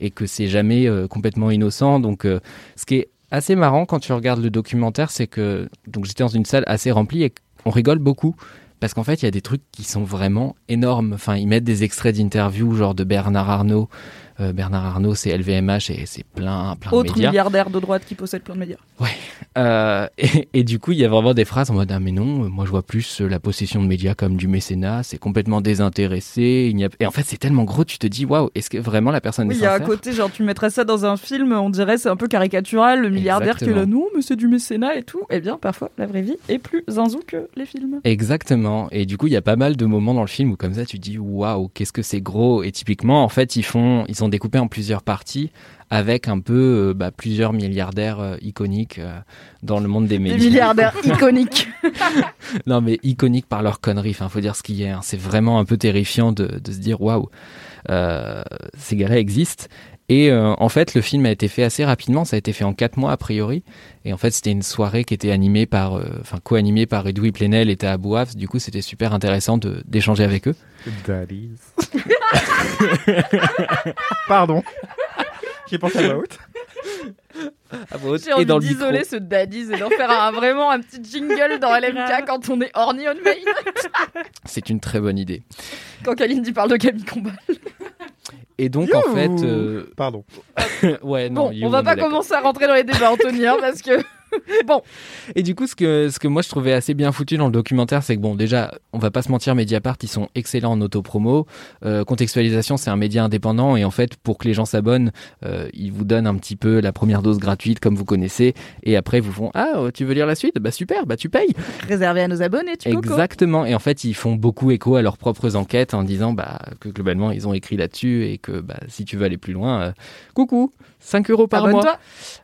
et que c'est jamais euh, complètement innocent. Donc, euh, ce qui est assez marrant quand tu regardes le documentaire, c'est que donc j'étais dans une salle assez remplie et on rigole beaucoup. Parce qu'en fait, il y a des trucs qui sont vraiment énormes. Enfin, ils mettent des extraits d'interviews, genre de Bernard Arnault. Euh, Bernard Arnault, c'est LVMH et c'est plein, plein de Autre médias. milliardaire de droite qui possède plein de médias. Euh, et, et du coup, il y a vraiment des phrases en mode ah mais non, moi je vois plus euh, la possession de médias comme du mécénat, c'est complètement désintéressé. Il a... Et en fait, c'est tellement gros, tu te dis waouh, est-ce que vraiment la personne Oui, est il y a un côté, genre, tu mettrais ça dans un film, on dirait c'est un peu caricatural, le milliardaire qui est là, Exactement. non, mais c'est du mécénat et tout. Eh bien, parfois, la vraie vie est plus zinzou que les films. Exactement. Et du coup, il y a pas mal de moments dans le film où comme ça, tu dis waouh, qu'est-ce que c'est gros. Et typiquement, en fait, ils font, ils sont découpés en plusieurs parties avec un peu euh, bah, plusieurs milliardaires euh, iconiques euh, dans le monde des Des médias. milliardaires iconiques. non, mais iconiques par leur connerie. Enfin, faut dire ce qu'il y a. hein. C'est vraiment un peu terrifiant de, de se dire waouh, ces gars-là existent. Et euh, en fait, le film a été fait assez rapidement. Ça a été fait en quatre mois a priori. Et en fait, c'était une soirée qui était animée par, euh, enfin, co-animée par Edoui Plenel et Taha Bouaf. Du coup, c'était super intéressant de- d'échanger avec eux. Daddies. Pardon. J'ai pensé à voix haute. J'ai envie d'isoler ce daddies et d'en faire un- vraiment un petit jingle dans LMK quand on est horny on main. C'est une très bonne idée. quand Kalindi parle de Camille Combal. Et donc, en fait, euh, Pardon. ouais, non. Bon, you, on va pas commencer à rentrer dans les débats, Anthony, hein, parce que. bon, Et du coup, ce que, ce que moi je trouvais assez bien foutu dans le documentaire, c'est que bon, déjà, on va pas se mentir, Mediapart, ils sont excellents en autopromo. Euh, contextualisation, c'est un média indépendant et en fait, pour que les gens s'abonnent, euh, ils vous donnent un petit peu la première dose gratuite, comme vous connaissez, et après, ils vous font Ah, euh, tu veux lire la suite? Bah super, bah tu payes. réservé à nos abonnés, tu coco. Exactement. Et en fait, ils font beaucoup écho à leurs propres enquêtes en disant bah, que globalement, ils ont écrit là-dessus et que bah, si tu veux aller plus loin, euh, coucou, 5 euros par mois. Abonne-toi.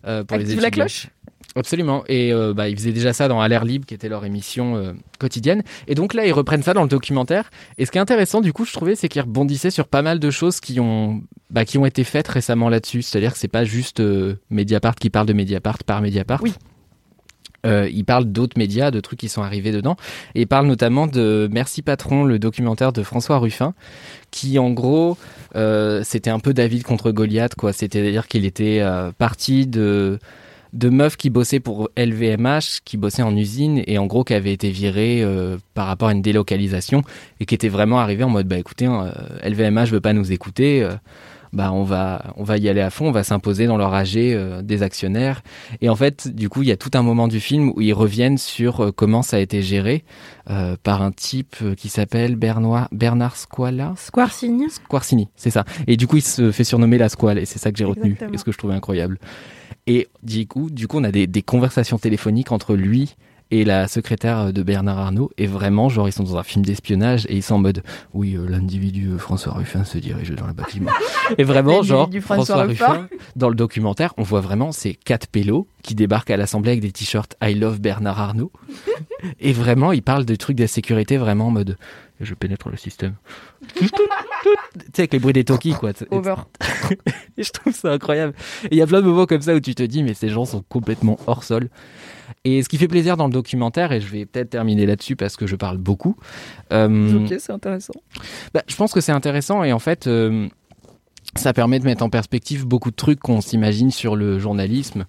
euh, pour les la cloche? Absolument. Et euh, bah, ils faisaient déjà ça dans À l'air libre, qui était leur émission euh, quotidienne. Et donc là, ils reprennent ça dans le documentaire. Et ce qui est intéressant, du coup, je trouvais, c'est qu'ils rebondissaient sur pas mal de choses qui ont, bah, qui ont été faites récemment là-dessus. C'est-à-dire que c'est pas juste euh, Mediapart qui parle de Mediapart par Mediapart. Oui. Euh, il parle d'autres médias, de trucs qui sont arrivés dedans. Et il parle notamment de Merci Patron, le documentaire de François Ruffin, qui en gros, euh, c'était un peu David contre Goliath, quoi. C'est-à-dire qu'il était euh, parti de de meufs qui bossaient pour LVMH, qui bossaient en usine et en gros qui avaient été virées euh, par rapport à une délocalisation et qui étaient vraiment arrivés en mode bah écoutez, hein, euh, LVMH veut pas nous écouter, euh, bah on va on va y aller à fond, on va s'imposer dans leur AG euh, des actionnaires et en fait du coup il y a tout un moment du film où ils reviennent sur euh, comment ça a été géré euh, par un type qui s'appelle Bernard Bernard Squala? Squarcigne. Squarcini, c'est ça. Et du coup, il se fait surnommer la Squale, et c'est ça que j'ai retenu, et ce que je trouvais incroyable. Et du coup, du coup on a des, des conversations téléphoniques entre lui et la secrétaire de Bernard Arnault, et vraiment, genre, ils sont dans un film d'espionnage, et ils sont en mode, oui, euh, l'individu euh, François Ruffin se dirige dans le bâtiment. et vraiment, genre, François François Ruffin. Dans le documentaire, on voit vraiment ces quatre pélos qui débarquent à l'Assemblée avec des t-shirts I love Bernard Arnault. et vraiment, ils parlent de trucs de sécurité vraiment en mode, je pénètre le système. Tu sais, avec les bruits des talkies, quoi. Over. Et je trouve ça incroyable. Et il y a plein de moments comme ça où tu te dis, mais ces gens sont complètement hors sol. Et ce qui fait plaisir dans le documentaire, et je vais peut-être terminer là-dessus parce que je parle beaucoup. euh, Ok, c'est intéressant. bah, je pense que c'est intéressant et en fait, euh, ça permet de mettre en perspective beaucoup de trucs qu'on s'imagine sur le journalisme.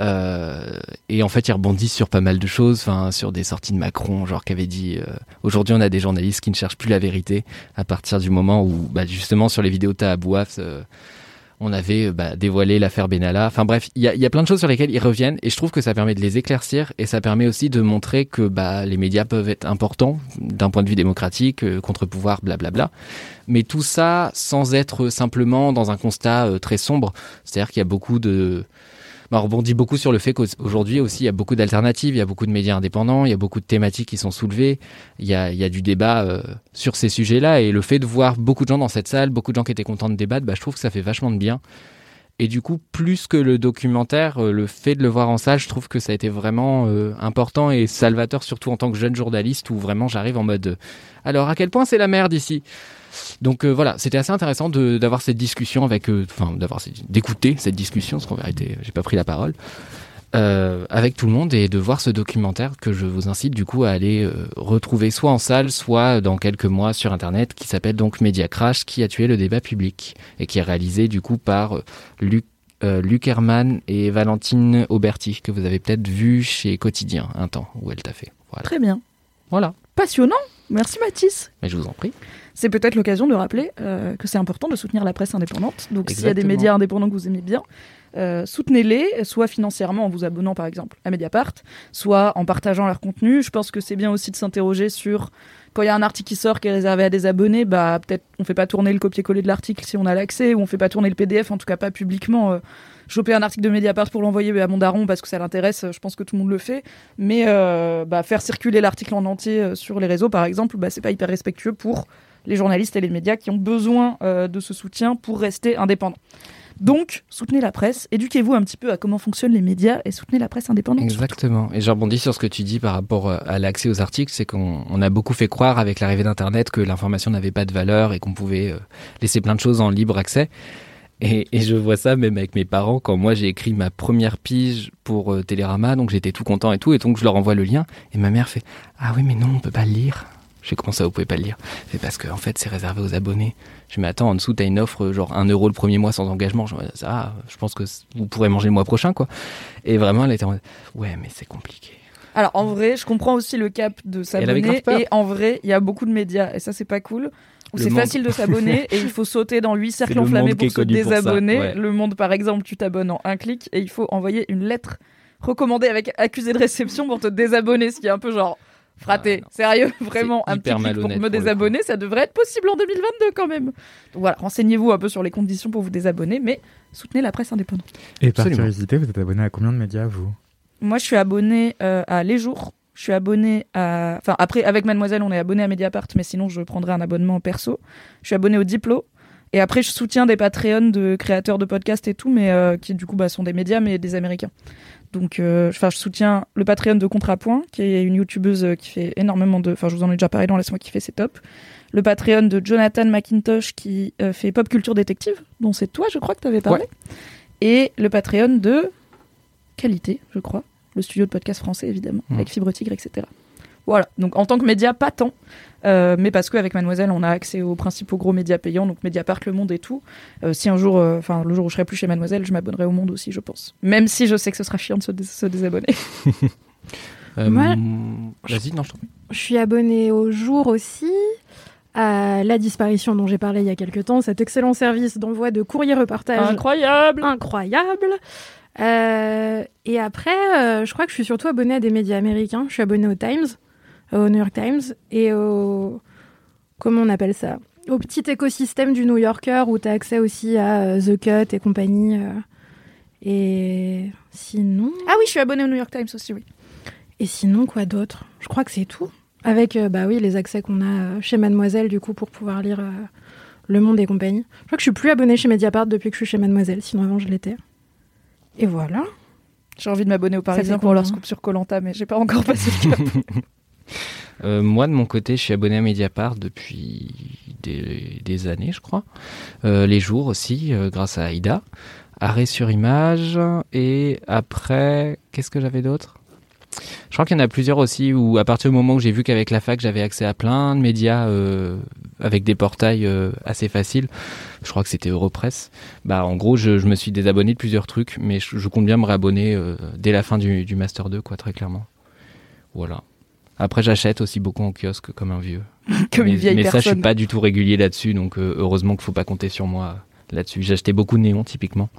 Euh, et en fait, ils rebondissent sur pas mal de choses, sur des sorties de Macron, genre qui avait dit euh, aujourd'hui on a des journalistes qui ne cherchent plus la vérité à partir du moment où, bah, justement, sur les vidéos de Taha Bouaf, euh, on avait euh, bah, dévoilé l'affaire Benalla. Enfin bref, il y a, plein de choses sur lesquelles ils reviennent et je trouve que ça permet de les éclaircir et ça permet aussi de montrer que bah, les médias peuvent être importants d'un point de vue démocratique, contre-pouvoir, blablabla. Mais tout ça sans être simplement dans un constat très sombre. C'est-à-dire qu'il y a beaucoup de... Bah, on rebondit beaucoup sur le fait qu'aujourd'hui aussi il y a beaucoup d'alternatives, il y a beaucoup de médias indépendants, il y a beaucoup de thématiques qui sont soulevées, il y a, du débat euh, sur ces sujets-là et le fait de voir beaucoup de gens dans cette salle, beaucoup de gens qui étaient contents de débattre, bah, je trouve que ça fait vachement de bien. Et du coup, plus que le documentaire, euh, le fait de le voir en salle, je trouve que ça a été vraiment euh, important et salvateur, surtout en tant que jeune journaliste, où vraiment j'arrive en mode alors à quel point c'est la merde ici? Donc euh, voilà, c'était assez intéressant d'avoir cette discussion avec, euh, enfin d'avoir d'écouter cette discussion, parce qu'en vérité j'ai pas pris la parole, euh, avec tout le monde et de voir ce documentaire que je vous incite du coup à aller euh, retrouver soit en salle, soit dans quelques mois sur internet, qui s'appelle donc Media Crash, qui a tué le débat public et qui est réalisé du coup par Luc, euh, Luc Herman et Valentine Auberti, que vous avez peut-être vu chez Quotidien un temps où elle t'a fait. Voilà. Très bien. Voilà. Passionnant. Merci Mathis. Mais je vous en prie. C'est peut-être l'occasion de rappeler euh, que c'est important de soutenir la presse indépendante. Donc s'il y a des médias indépendants que vous aimez bien, euh, soutenez-les, soit financièrement en vous abonnant par exemple à Mediapart, soit en partageant leur contenu. Je pense que c'est bien aussi de s'interroger sur quand il y a un article qui sort qui est réservé à des abonnés, bah peut-être on fait pas tourner le copier-coller de l'article si on a l'accès, ou on fait pas tourner le PDF, en tout cas pas publiquement. euh, choper un article de Mediapart pour l'envoyer à mon daron parce que ça l'intéresse, je pense que tout le monde le fait. Mais euh, bah, faire circuler l'article en entier sur les réseaux, par exemple, bah, c'est pas hyper respectueux pour les journalistes et les médias qui ont besoin euh, de ce soutien pour rester indépendants. Donc, soutenez la presse, éduquez-vous un petit peu à comment fonctionnent les médias et soutenez la presse indépendante. Exactement. Et je rebondis sur ce que tu dis par rapport euh, à l'accès aux articles, c'est qu'on on a beaucoup fait croire avec l'arrivée d'Internet que l'information n'avait pas de valeur et qu'on pouvait euh, laisser plein de choses en libre accès. Et, et je vois ça même avec mes parents quand moi j'ai écrit ma première pige pour euh, Télérama, donc j'étais tout content et tout, et donc je leur envoie le lien, et ma mère fait Ah oui, mais non, on peut pas le lire. J'ai comment ça, vous pouvez pas le lire C'est parce que en fait c'est réservé aux abonnés. Je me attends, en dessous t'as une offre genre 1 euro le premier mois sans engagement. Je me dis, ah, je pense que vous pourrez manger le mois prochain quoi. Et vraiment elle était en mode Ouais, mais c'est compliqué. Alors, en vrai, je comprends aussi le cap de s'abonner. Et en vrai, il y a beaucoup de médias, et ça, c'est pas cool. Où c'est facile de s'abonner et il faut sauter dans huit cercles le enflammés pour se pour désabonner. ouais. Le monde, par exemple, tu t'abonnes en un clic et il faut envoyer une lettre recommandée avec accusé de réception pour te désabonner, ce qui est un peu genre. Fraté, sérieux, vraiment, un petit clic pour me pour désabonner, ça devrait être possible en 2022 quand même. Donc voilà, renseignez-vous un peu sur les conditions pour vous désabonner, mais soutenez la presse indépendante. Et par Absolument. curiosité, vous êtes abonné à combien de médias, vous? Moi, je suis abonné euh, à Les Jours. Je suis abonné à. Enfin, après, avec Mademoiselle, on est abonné à Mediapart, mais sinon, je prendrai un abonnement perso. Je suis abonné au Diplo. Et après, je soutiens des Patreons de créateurs de podcasts et tout, mais euh, qui du coup bah, sont des médias, mais des Américains. Donc, euh, enfin, je soutiens le Patreon de Contrapoint, qui est une youtubeuse euh, qui fait énormément de. Enfin, je vous en ai déjà parlé dans Laisse-moi kiffer, c'est top. Le Patreon de Jonathan McIntosh, qui euh, fait Pop Culture Détective, dont c'est toi, je crois, que tu avais parlé. Et le Patreon de Qualité, je crois. Le studio de podcast français, évidemment, Mhm. avec Fibre Tigre, etc. Voilà, donc en tant que média, pas tant, euh, mais parce qu'avec Mademoiselle, on a accès aux principaux gros médias payants, donc Mediapart, Le Monde et tout. Euh, si un jour, euh, enfin le jour où je serai plus chez Mademoiselle, je m'abonnerai au Monde aussi, je pense. Même si je sais que ce sera chiant de se, dés- se désabonner. Euh, Moi- Vas-y, non, je t'en prie. Je suis abonnée au jour aussi, à la disparition dont j'ai parlé il y a quelques temps, cet excellent service d'envoi de courrier reportage. Incroyable Incroyable Euh, Et après, euh, je crois que je suis surtout abonnée à des médias américains. Je suis abonnée au Times, au New York Times, et au... Comment on appelle ça? Au petit écosystème du New Yorker, où tu as accès aussi à euh, The Cut et compagnie. euh. Et sinon... Ah oui, je suis abonnée au New York Times aussi, oui. Et sinon, quoi d'autre? Je crois que c'est tout. Avec, euh, bah oui, les accès qu'on a chez Mademoiselle, du coup, pour pouvoir lire euh, Le Monde et compagnie. Je crois que je suis plus abonnée chez Mediapart depuis que je suis chez Mademoiselle, sinon avant je l'étais. Et voilà. J'ai envie de m'abonner aux Parisiens pour leur scoop sur Colanta, mais j'ai pas encore passé le cap. Euh, moi, de mon côté, je suis abonné à Mediapart depuis des, années, je crois. Euh, les jours aussi, euh, grâce à Aïda. Arrêt sur image. Et après, qu'est-ce que j'avais d'autre? Je crois qu'il y en a plusieurs aussi où, à partir du moment où j'ai vu qu'avec la fac, j'avais accès à plein de médias avec des portails assez faciles. Je crois que c'était Europress. Bah, en gros, je, me suis désabonné de plusieurs trucs, mais je, compte bien me réabonner dès la fin du, du Master 2, quoi, très clairement. Voilà. Après, j'achète aussi beaucoup en kiosque comme un vieux. Comme mais, une vieille mais ça, je suis pas du tout régulier là-dessus, donc euh, heureusement qu'il faut pas compter sur moi là-dessus. Acheté beaucoup de néons, typiquement,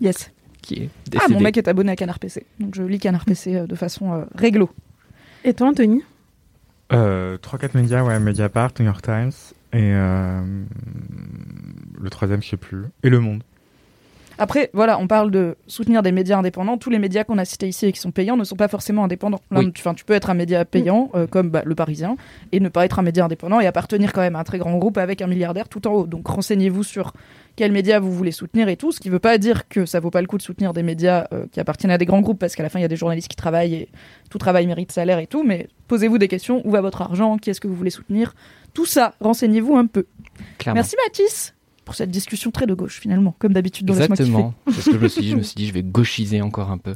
Yes. qui est Ah, mon mec est abonné à Canard PC, donc je lis Canard PC euh, de façon euh, réglo. Et toi, Anthony? Euh, 3-4 médias, ouais, Mediapart, New York Times, et euh, le troisième, je sais plus, et Le Monde. Après, voilà, on parle de soutenir des médias indépendants. Tous les médias qu'on a cités ici et qui sont payants ne sont pas forcément indépendants. Là, Oui. tu, peux être un média payant, euh, comme bah, Le Parisien, et ne pas être un média indépendant et appartenir quand même à un très grand groupe avec un milliardaire tout en haut. Donc renseignez-vous sur quels médias vous voulez soutenir et tout, ce qui ne veut pas dire que ça vaut pas le coup de soutenir des médias euh, qui appartiennent à des grands groupes, parce qu'à la fin, il y a des journalistes qui travaillent et tout travail mérite salaire et tout, mais posez-vous des questions, où va votre argent, qui est-ce que vous voulez soutenir, tout ça, renseignez-vous un peu. Clairement. Merci Mathis pour cette discussion très de gauche finalement, comme d'habitude dans. Exactement. C'est ce que je me suis dit. Je me suis dit, je vais gauchiser encore un peu.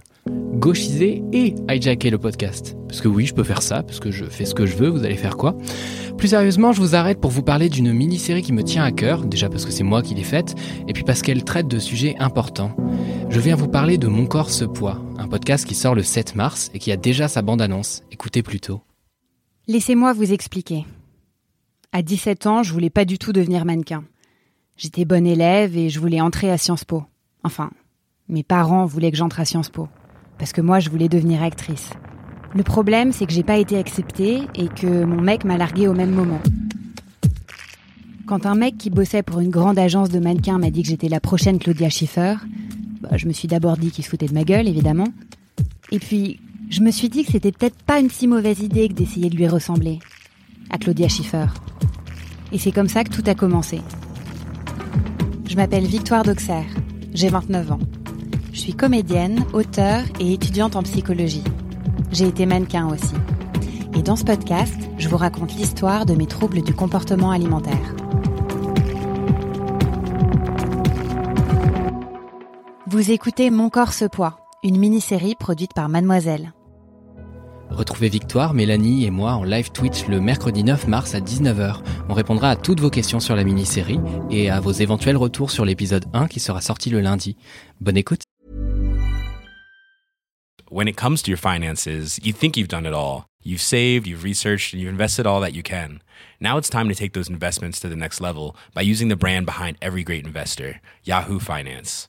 Gauchiser et hijacker le podcast. Parce que oui, je peux faire ça, parce que je fais ce que je veux, vous allez faire quoi? Plus sérieusement, je vous arrête pour vous parler d'une mini-série qui me tient à cœur, déjà parce que c'est moi qui l'ai faite, et puis parce qu'elle traite de sujets importants. Je viens vous parler de Mon corps ce poids, un podcast qui sort le 7 mars et qui a déjà sa bande-annonce. Écoutez plutôt. Laissez-moi vous expliquer. À 17 ans, je voulais pas du tout devenir mannequin. J'étais bonne élève et je voulais entrer à Sciences Po. Enfin, mes parents voulaient que j'entre à Sciences Po. Parce que moi, je voulais devenir actrice. Le problème, c'est que j'ai pas été acceptée et que mon mec m'a larguée au même moment. Quand un mec qui bossait pour une grande agence de mannequins m'a dit que j'étais la prochaine Claudia Schiffer, bah, je me suis d'abord dit qu'il se foutait de ma gueule, évidemment. Et puis, je me suis dit que c'était peut-être pas une si mauvaise idée que d'essayer de lui ressembler. À Claudia Schiffer. Et c'est comme ça que tout a commencé. Je m'appelle Victoire d'Auxerre. J'ai 29 ans. Je suis comédienne, auteure et étudiante en psychologie. J'ai été mannequin aussi. Et dans ce podcast, je vous raconte l'histoire de mes troubles du comportement alimentaire. Vous écoutez Mon corps ce poids, une mini-série produite par Mademoiselle. Retrouvez Victoire, Mélanie et moi en live Twitch le mercredi 9 mars à 19h. On répondra à toutes vos questions sur la mini-série et à vos éventuels retours sur l'épisode 1 qui sera sorti le lundi. Bonne écoute. When it comes to your finances, you think you've done it all. You've saved, you've researched, and you've invested all that you can. Now it's time to take those investments to the next level by using the brand behind every great investor, Yahoo Finance.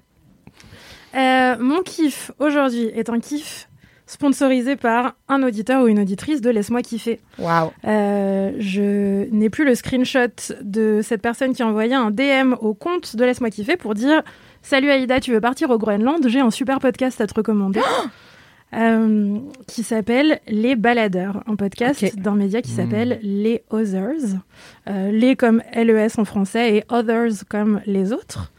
Euh, mon kiff aujourd'hui est un kiff sponsorisé par un auditeur ou une auditrice de Laisse-moi kiffer. Waouh. Euh, je n'ai plus le screenshot de cette personne qui a envoyé un DM au compte de Laisse-moi kiffer pour dire Salut Aïda, tu veux partir au Groenland? J'ai un super podcast à te recommander. Euh, qui s'appelle Les Baladeurs, un podcast d'un média qui s'appelle Les Others. Euh, les comme LES en français et Others comme les autres.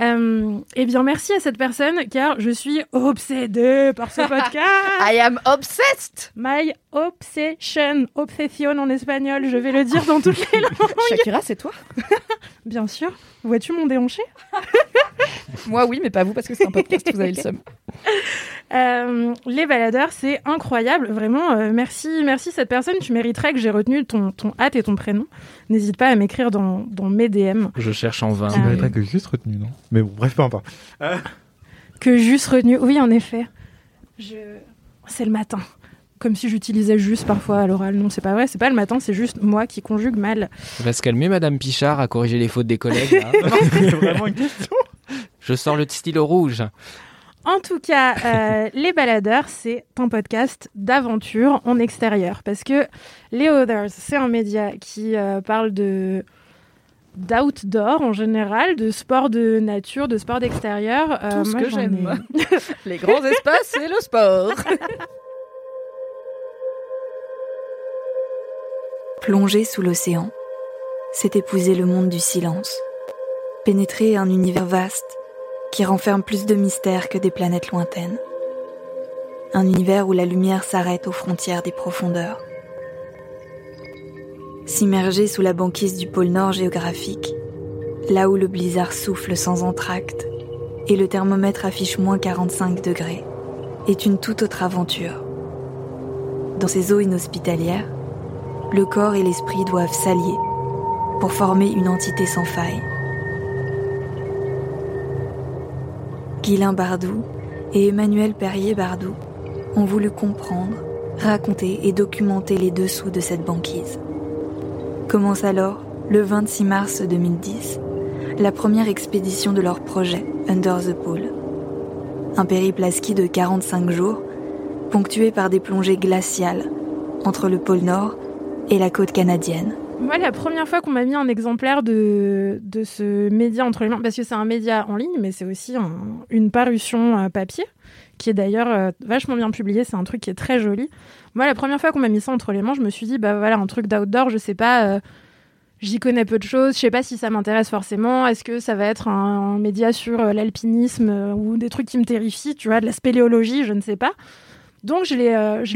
Euh, eh bien, merci à cette personne car je suis obsédée par ce podcast. I am obsessed. My obsession, obsession en espagnol, je vais le dire dans toutes les langues. Shakira, c'est toi? Bien sûr. Vois-tu mon déhanché? Moi, oui, mais pas vous parce que c'est un podcast, vous avez le seum. Euh, Les baladeurs, c'est incroyable, vraiment. euh, merci, merci cette personne. Tu mériterais que j'ai retenu ton, ton hâte et ton prénom. N'hésite pas à m'écrire dans, dans mes DM. Je cherche en vain. Tu mériterais que juste retenu, non? Mais bon, bref, peu importe. Euh, Que juste retenu. Oui, en effet. Je... C'est le matin. Comme si j'utilisais juste parfois à l'oral. Non, c'est pas vrai, c'est pas le matin, c'est juste moi qui conjugue mal. On va se calmer, Madame Pichard, à corriger les fautes des collègues. là. c'est vraiment une question. Je sors le stylo rouge. En tout cas, euh, Les Baladeurs, c'est un podcast d'aventure en extérieur. Parce que Les Others, c'est un média qui euh, parle de d'outdoor en général, de sport de nature, de sport d'extérieur. Euh, Tout ce moi, que j'aime. ai- Les grands espaces et le sport. Plonger sous l'océan, c'est épouser le monde du silence, pénétrer un univers vaste qui renferme plus de mystères que des planètes lointaines. Un univers où la lumière s'arrête aux frontières des profondeurs. S'immerger sous la banquise du pôle Nord géographique, là où le blizzard souffle sans entracte et le thermomètre affiche moins 45 degrés, est une toute autre aventure. Dans ces eaux inhospitalières, le corps et l'esprit doivent s'allier pour former une entité sans faille. Guylain Bardou et Emmanuel Perrier-Bardou ont voulu comprendre, raconter et documenter les dessous de cette banquise. Commence alors, le 26 mars 2010, la première expédition de leur projet Under the Pool. Un périple à ski de 45 jours, ponctué par des plongées glaciales entre le pôle Nord et la côte canadienne. Moi, la première fois qu'on m'a mis un exemplaire de, de ce média entre les mains, parce que c'est un média en ligne, mais c'est aussi un- une parution papier, qui est d'ailleurs euh, vachement bien publié, c'est un truc qui est très joli. Moi, la première fois qu'on m'a mis ça entre les mains, je me suis dit, bah voilà, un truc d'outdoor, je sais pas, euh, j'y connais peu de choses, je sais pas si ça m'intéresse forcément, est-ce que ça va être un, média sur euh, l'alpinisme ou des trucs qui me terrifient, tu vois, de la spéléologie, je ne sais pas. Donc, je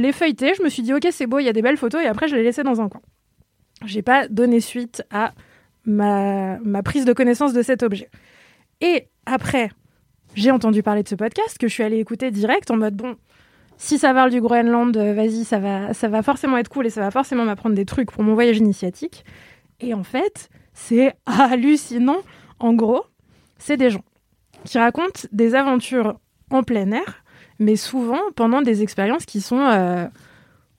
l'ai feuilleté, je me suis dit, ok, c'est beau, il y a des belles photos, et après, je l'ai laissé dans un coin j'ai pas donné suite à ma, prise de connaissance de cet objet. Et après, j'ai entendu parler de ce podcast que je suis allée écouter direct en mode bon, si ça parle du Groenland, euh, vas-y, ça va, ça va forcément être cool et ça va forcément m'apprendre des trucs pour mon voyage initiatique. Et en fait, c'est hallucinant. En gros, c'est des gens qui racontent des aventures en plein air, mais souvent pendant des expériences qui sont euh,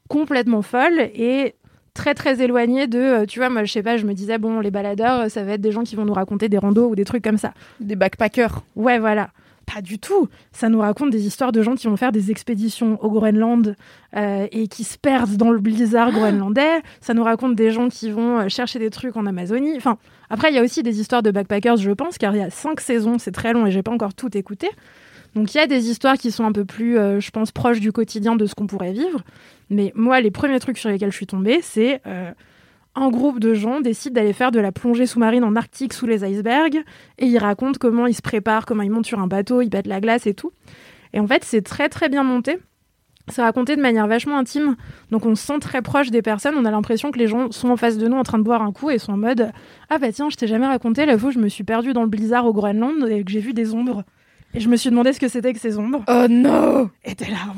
complètement folles et très très éloignées de, euh, tu vois, moi je sais pas, je me disais, bon, les baladeurs, euh, ça va être des gens qui vont nous raconter des randos ou des trucs comme ça. Des backpackers. Ouais, voilà. Pas du tout. Ça nous raconte des histoires de gens qui vont faire des expéditions au Groenland euh, et qui se perdent dans le blizzard groenlandais. Ça nous raconte des gens qui vont chercher des trucs en Amazonie. Enfin, après, il y a aussi des histoires de backpackers, je pense, car il y a cinq saisons, c'est très long et j'ai pas encore tout écouté. Donc il y a des histoires qui sont un peu plus, euh, je pense, proches du quotidien de ce qu'on pourrait vivre. Mais moi, les premiers trucs sur lesquels je suis tombée, c'est euh, un groupe de gens décide d'aller faire de la plongée sous-marine en Arctique sous les icebergs et ils racontent comment ils se préparent, comment ils montent sur un bateau, ils battent la glace et tout. Et en fait, c'est très très bien monté. C'est raconté de manière vachement intime, donc on se sent très proche des personnes. On a l'impression que les gens sont en face de nous en train de boire un coup et sont en mode Ah bah tiens, je t'ai jamais raconté la fois où je me suis perdue dans le blizzard au Groenland et que j'ai vu des ombres. Et je me suis demandé ce que c'était que ces ombres. Oh non Et t'es là,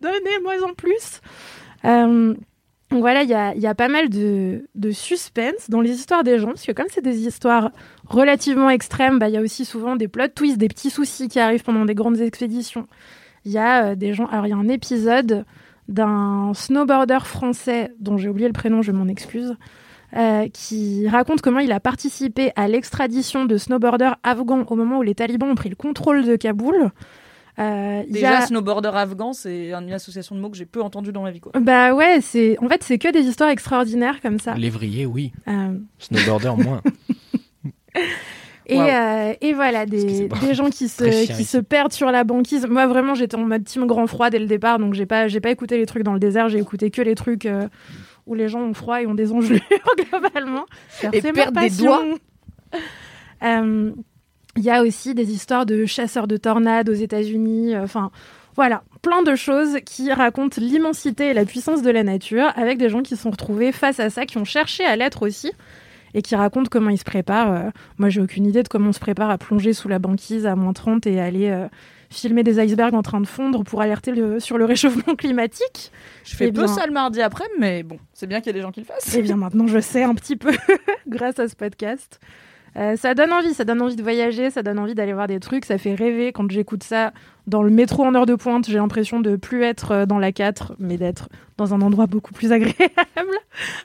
what Donnez-moi en plus Euh, Donc voilà, il y a, pas mal de, de suspense dans les histoires des gens, parce que comme c'est des histoires relativement extrêmes, bah, il y a aussi souvent des plot twists, des petits soucis qui arrivent pendant des grandes expéditions. Il y a euh, des gens... Alors il y a un épisode d'un snowboarder français, dont j'ai oublié le prénom, je m'en excuse, euh, qui raconte comment il a participé à l'extradition de snowboarders afghans au moment où les talibans ont pris le contrôle de Kaboul. Euh, il y Déjà, a- snowboarder afghan, c'est une association de mots que j'ai peu entendu dans ma vie. Quoi. Bah ouais, c'est en fait c'est que des histoires extraordinaires comme ça. Lévrier, oui. Euh, Snowboarder, moins. et, euh, et voilà des, gens qui se qui ici. se perdent sur la banquise. Moi vraiment j'étais en mode team grand froid dès le départ donc j'ai pas j'ai pas écouté les trucs dans le désert, j'ai écouté que les trucs euh, où les gens ont froid et ont des engelures globalement. Et perdent des doigts. Euh, Il y a aussi des histoires de chasseurs de tornades aux États-Unis. euh, Enfin, voilà, plein de choses qui racontent l'immensité et la puissance de la nature avec des gens qui se sont retrouvés face à ça, qui ont cherché à l'être aussi et qui racontent comment ils se préparent. Euh, moi, j'ai aucune idée de comment on se prépare à plonger sous la banquise à moins 30 et aller euh, filmer des icebergs en train de fondre pour alerter le- sur le réchauffement climatique. Je fais Eh peu bien- ça le mardi après, mais bon, c'est bien qu'il y ait des gens qui le fassent. Eh bien, maintenant, je sais un petit peu grâce à ce podcast. Euh, ça donne envie, ça donne envie de voyager, ça donne envie d'aller voir des trucs, ça fait rêver quand j'écoute ça dans le métro en heure de pointe. J'ai l'impression de plus être euh, dans la 4, mais d'être dans un endroit beaucoup plus agréable,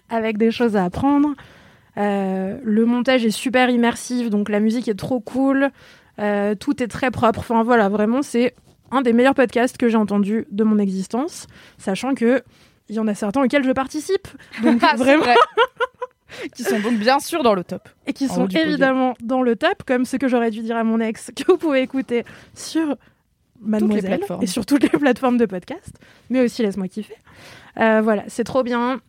avec des choses à apprendre. Euh, le montage est super immersif, donc la musique est trop cool, Euh, tout est très propre. Enfin voilà, vraiment, c'est un des meilleurs podcasts que j'ai entendu de mon existence, sachant que il y en a certains auxquels je participe. Donc Ah, vraiment vrai. qui sont donc bien sûr dans le top. et qui sont podium. évidemment dans le top, comme ce que j'aurais dû dire à mon ex, que vous pouvez écouter sur Mademoiselle et sur toutes les plateformes de podcast, mais aussi laisse-moi kiffer. Euh, voilà, c'est trop bien.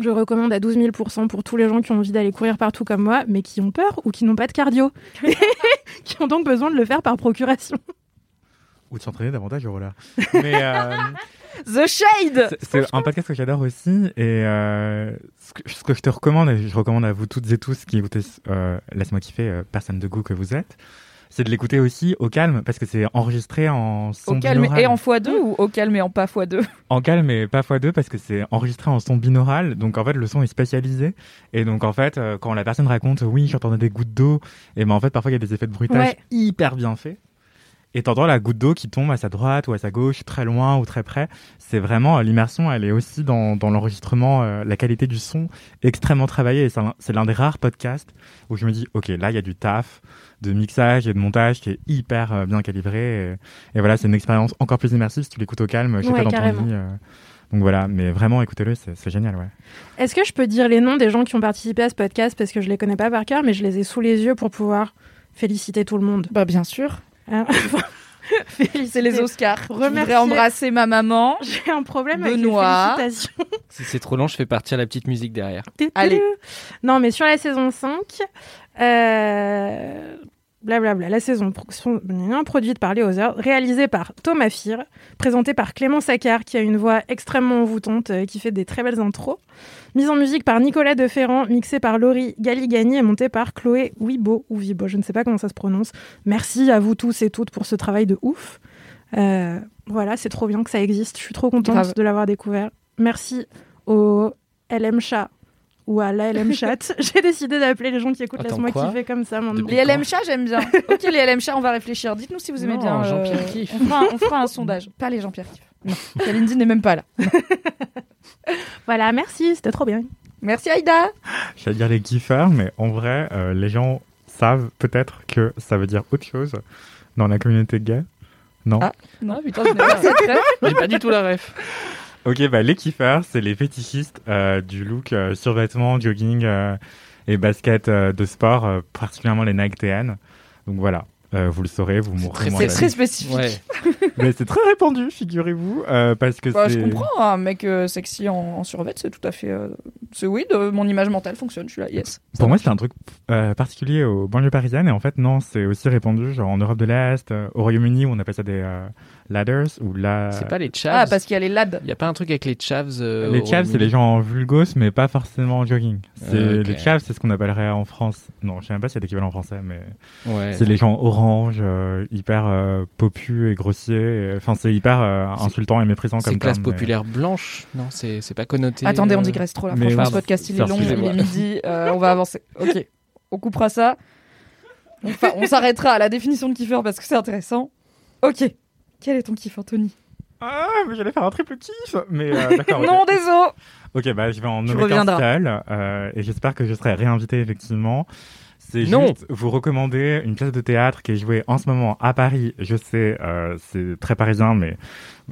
Je recommande à 12 000 pour tous les gens qui ont envie d'aller courir partout comme moi, mais qui ont peur ou qui n'ont pas de cardio, qui ont donc besoin de le faire par procuration. Ou de s'entraîner davantage au roller. Mais euh, The Shade c'est- un podcast que j'adore aussi. Et euh, ce, que, ce que je te recommande, et je recommande à vous toutes et tous qui écoutez euh, Laisse-moi kiffer, euh, personne de goût que vous êtes, c'est de l'écouter aussi au calme, parce que c'est enregistré en son Au calme binaural. et en x2 ou au calme et en pas x2 En calme et pas x2 parce que c'est enregistré en son binaural. Donc en fait, le son est spécialisé. Et donc en fait, quand la personne raconte, oui, j'entendais des gouttes d'eau, et ben en fait, parfois il y a des effets de bruitage Ouais. hyper bien faits. Et t'entends la goutte d'eau qui tombe à sa droite ou à sa gauche, très loin ou très près. C'est vraiment euh, l'immersion, elle est aussi dans, dans l'enregistrement, euh, la qualité du son extrêmement travaillée. Et c'est l'un- des rares podcasts où je me dis, ok, là il y a du taf de mixage et de montage qui est hyper euh, bien calibré. Et, et voilà, c'est une expérience encore plus immersive si tu l'écoutes au calme, chez Ouais, toi dans carrément. ton lit. euh. donc voilà, mais vraiment écoutez-le, c'est c'est génial, ouais. Est-ce que je peux dire les noms des gens qui ont participé à ce podcast? Parce que je les connais pas par cœur, mais je les ai sous les yeux pour pouvoir féliciter tout le monde. Bah bien sûr. Hein C'est les Oscars. Je voudrais Remercier- embrasser ma maman. J'ai un problème Benoît. avec les félicitations. Si c'est trop long, je fais partir la petite musique derrière. Allez. Non, mais sur la saison 5, euh... blablabla, la saison pro- son- produite par les Others, réalisée par Thomas Fir, présentée par Clément Saccard, qui a une voix extrêmement envoûtante, euh, qui fait des très belles intros, mise en musique par Nicolas Deferrand, mixée par Laurie Galigani et montée par Chloé Wibo, ou Vibo, je ne sais pas comment ça se prononce. Merci à vous tous et toutes pour ce travail de ouf. Euh, voilà, c'est trop bien que ça existe. Je suis trop contente de l'avoir découvert. Merci au LM Chat ou à la LM Chat. J'ai décidé d'appeler les gens qui écoutent Laisse-moi kiffer comme ça maintenant. Les LM chats, j'aime bien. ok, les LM chats, on va réfléchir. Dites-nous si vous aimez Non, bien. euh, Jean-Pierre kiffe. On fera, un, on fera un sondage. Pas les Jean-Pierre kiff. Non. Kalindi n'est même pas là. Voilà, merci, c'était trop bien. Merci Aïda. J'allais dire les kiffers, mais en vrai, euh, les gens savent peut-être que ça veut dire autre chose dans la communauté gay. Non Ah, non, putain, je n'ai pas pas du tout la ref. Ok, bah les kiffers, c'est les fétichistes euh, du look euh, survêtement, jogging euh, et basket euh, de sport, euh, particulièrement les Nike. Donc voilà, euh, vous le saurez, vous mourrez C'est moins très d'années. spécifique. Ouais. Mais c'est très répandu, figurez-vous, euh, parce que Bah, c'est... je comprends, un mec euh, sexy en, en survêt, c'est tout à fait. euh, c'est oui, de- mon image mentale fonctionne. Je suis là, yes. Pour moi, c'est un truc euh, particulier aux banlieues parisiennes, et en fait, non, c'est aussi répandu, genre en Europe de l'Est, euh, au Royaume-Uni, où on appelle ça des euh, ladders, ou la... C'est pas les chavs. Ah, parce qu'il y a les lads. Il y a pas un truc avec les chavs euh, Les chavs, c'est les gens en vulgos, mais pas forcément en jogging. C'est Euh, ok. Les chavs, c'est ce qu'on appellerait en France. Non, je sais même pas s'il y a d'équivalent en français, mais Ouais. c'est les gens orange, euh, hyper euh, popus et grossiers. et- Enfin, c'est hyper euh, insultant et méprisant C'est comme classe terme, mais- populaire blanche Non, c'est c'est pas connoté. Attendez, on digresse trop là. Mais Franchement, ce podcast, il est long, il est midi. euh, on va avancer. Ok, on coupera ça. Enfin, on s'arrêtera à la définition de kiffer parce que c'est intéressant. Ok, quel est ton kiff, Anthony? Ah, mais j'allais faire un triple kiff Mais euh, d'accord. Non, désolé Ok, bah je vais en nommer qu'un euh, et j'espère que je serai réinvité effectivement. C'est juste vous recommander une pièce de théâtre qui est jouée en ce moment à Paris. Je sais, euh, c'est très parisien, mais